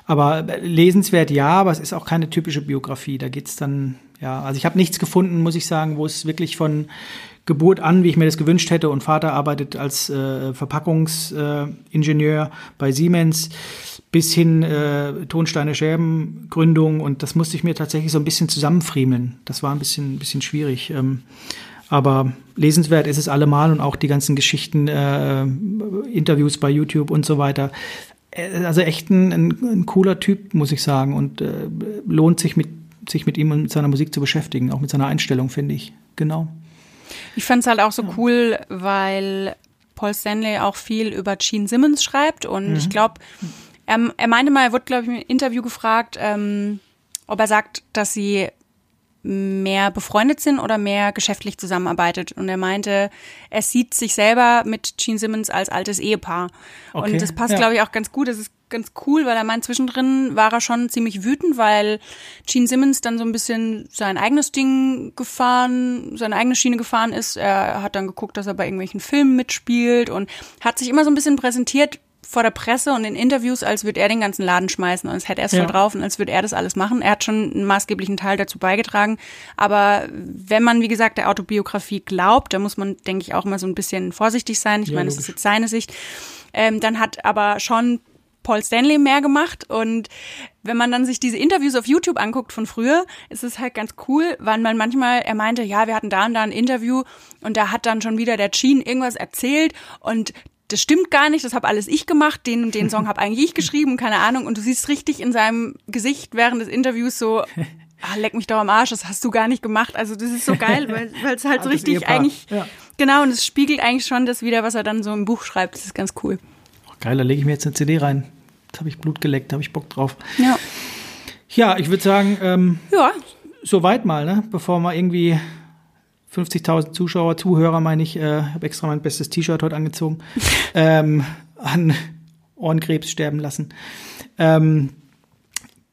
Aber lesenswert ja, aber es ist auch keine typische Biografie. Da geht's dann, ja, also ich habe nichts gefunden, muss ich sagen, wo es wirklich von Geburt an, wie ich mir das gewünscht hätte, und Vater arbeitet als äh, Verpackungsingenieur äh, bei Siemens bis hin äh, Tonsteine Scherben Gründung und das musste ich mir tatsächlich so ein bisschen zusammenfriemeln. Das war ein bisschen, ein bisschen schwierig. Ähm, aber lesenswert ist es allemal und auch die ganzen Geschichten, äh, Interviews bei YouTube und so weiter. Äh, also echt ein, ein, cooler Typ, muss ich sagen. Und äh, lohnt sich mit, sich mit ihm und mit seiner Musik zu beschäftigen, auch mit seiner Einstellung, finde ich. Genau. Ich fand es halt auch so ja. cool, weil Paul Stanley auch viel über Gene Simmons schreibt. Und mhm. ich glaube, er, er meinte mal, er wurde, glaube ich, im Interview gefragt, ähm, ob er sagt, dass sie mehr befreundet sind oder mehr geschäftlich zusammenarbeitet. Und er meinte, er sieht sich selber mit Gene Simmons als altes Ehepaar. Okay, und das passt, ja. glaube ich, auch ganz gut. Das ist ganz cool, weil er meint, zwischendrin war er schon ziemlich wütend, weil Gene Simmons dann so ein bisschen sein eigenes Ding gefahren, seine eigene Schiene gefahren ist. Er hat dann geguckt, dass er bei irgendwelchen Filmen mitspielt und hat sich immer so ein bisschen präsentiert vor der Presse und in Interviews, als würde er den ganzen Laden schmeißen und es hätte er es Ja. voll drauf und als würde er das alles machen. Er hat schon einen maßgeblichen Teil dazu beigetragen. Aber wenn man, wie gesagt, der Autobiografie glaubt, da muss man, denke ich, auch immer so ein bisschen vorsichtig sein. Ich Ja, meine, das logisch. ist jetzt seine Sicht. Ähm, dann hat aber schon Paul Stanley mehr gemacht und wenn man dann sich diese Interviews auf YouTube anguckt von früher, ist es halt ganz cool, weil man manchmal, er meinte, ja, wir hatten da und da ein Interview und da hat dann schon wieder der Gene irgendwas erzählt und das stimmt gar nicht, das habe alles ich gemacht, den und den Song habe eigentlich ich geschrieben, keine Ahnung und du siehst richtig in seinem Gesicht während des Interviews so Ah, leck mich doch am Arsch, das hast du gar nicht gemacht. Also das ist so geil, weil es halt so richtig Ehepaar. eigentlich, Ja. genau, und es spiegelt eigentlich schon das wieder, was er dann so im Buch schreibt. Das ist ganz cool. Geil, da lege ich mir jetzt eine CD rein. Jetzt habe ich Blut geleckt, da habe ich Bock drauf. Ja. Ja, ich würde sagen, ähm, Ja, soweit mal, ne? Bevor wir irgendwie 50.000 Zuschauer, Zuhörer, meine ich, äh, habe extra mein bestes T-Shirt heute angezogen, ähm, an Ohrenkrebs sterben lassen. Ähm,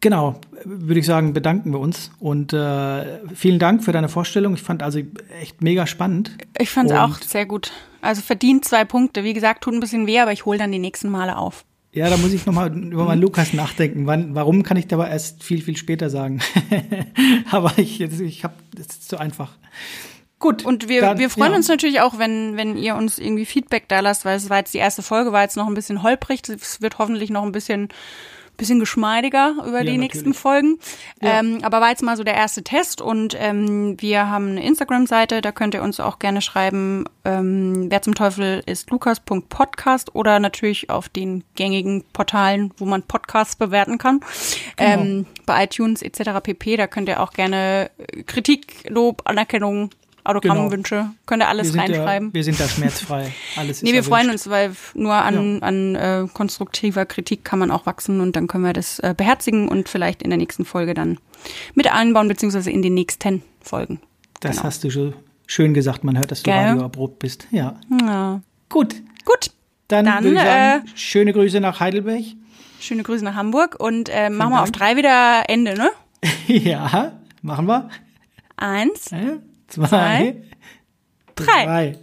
genau, würde ich sagen, bedanken wir uns und äh, vielen Dank für deine Vorstellung. Ich fand also echt mega spannend. ich fand es auch sehr gut. Also verdient zwei Punkte. Wie gesagt, tut ein bisschen weh, aber ich hole dann die nächsten Male auf. Ja, da muss ich nochmal über meinen Lukas nachdenken. Wann, warum kann ich dabei erst viel, viel später sagen? Aber ich, ich habe, das ist zu einfach. Gut. Und wir, wir freuen ja. uns natürlich auch, wenn, wenn ihr uns irgendwie Feedback da lasst, weil es war jetzt die erste Folge, war jetzt noch ein bisschen holprig. Es wird hoffentlich noch ein bisschen, bisschen geschmeidiger über die natürlich. nächsten Folgen. Ja. Ähm, aber war jetzt mal so der erste Test und ähm, wir haben eine Instagram-Seite, da könnt ihr uns auch gerne schreiben, ähm, wer zum Teufel ist Lukas.podcast oder natürlich auf den gängigen Portalen, wo man Podcasts bewerten kann. Genau. Ähm, bei iTunes etc. pp. Da könnt ihr auch gerne Kritik, Lob, Anerkennung, Autogrammwünsche, könnt ihr wir alles sind, reinschreiben. Da, wir sind da schmerzfrei. Alles Nee, wir freuen uns, weil nur an, an äh, konstruktiver Kritik kann man auch wachsen und dann können wir das äh, beherzigen und vielleicht in der nächsten Folge dann mit einbauen, beziehungsweise in den nächsten Folgen. Das genau. hast du schon schön gesagt. Man hört, dass du Gell? Radio erprobt bist. Ja. Ja. Gut. Gut, Dann, Dann, würde ich sagen, äh, schöne Grüße nach Heidelberg. schöne Grüße nach Hamburg und äh, machen wir auf drei wieder Ende, ne? ja, machen wir. Eins, Äh, zwei, Zwei, drei. drei.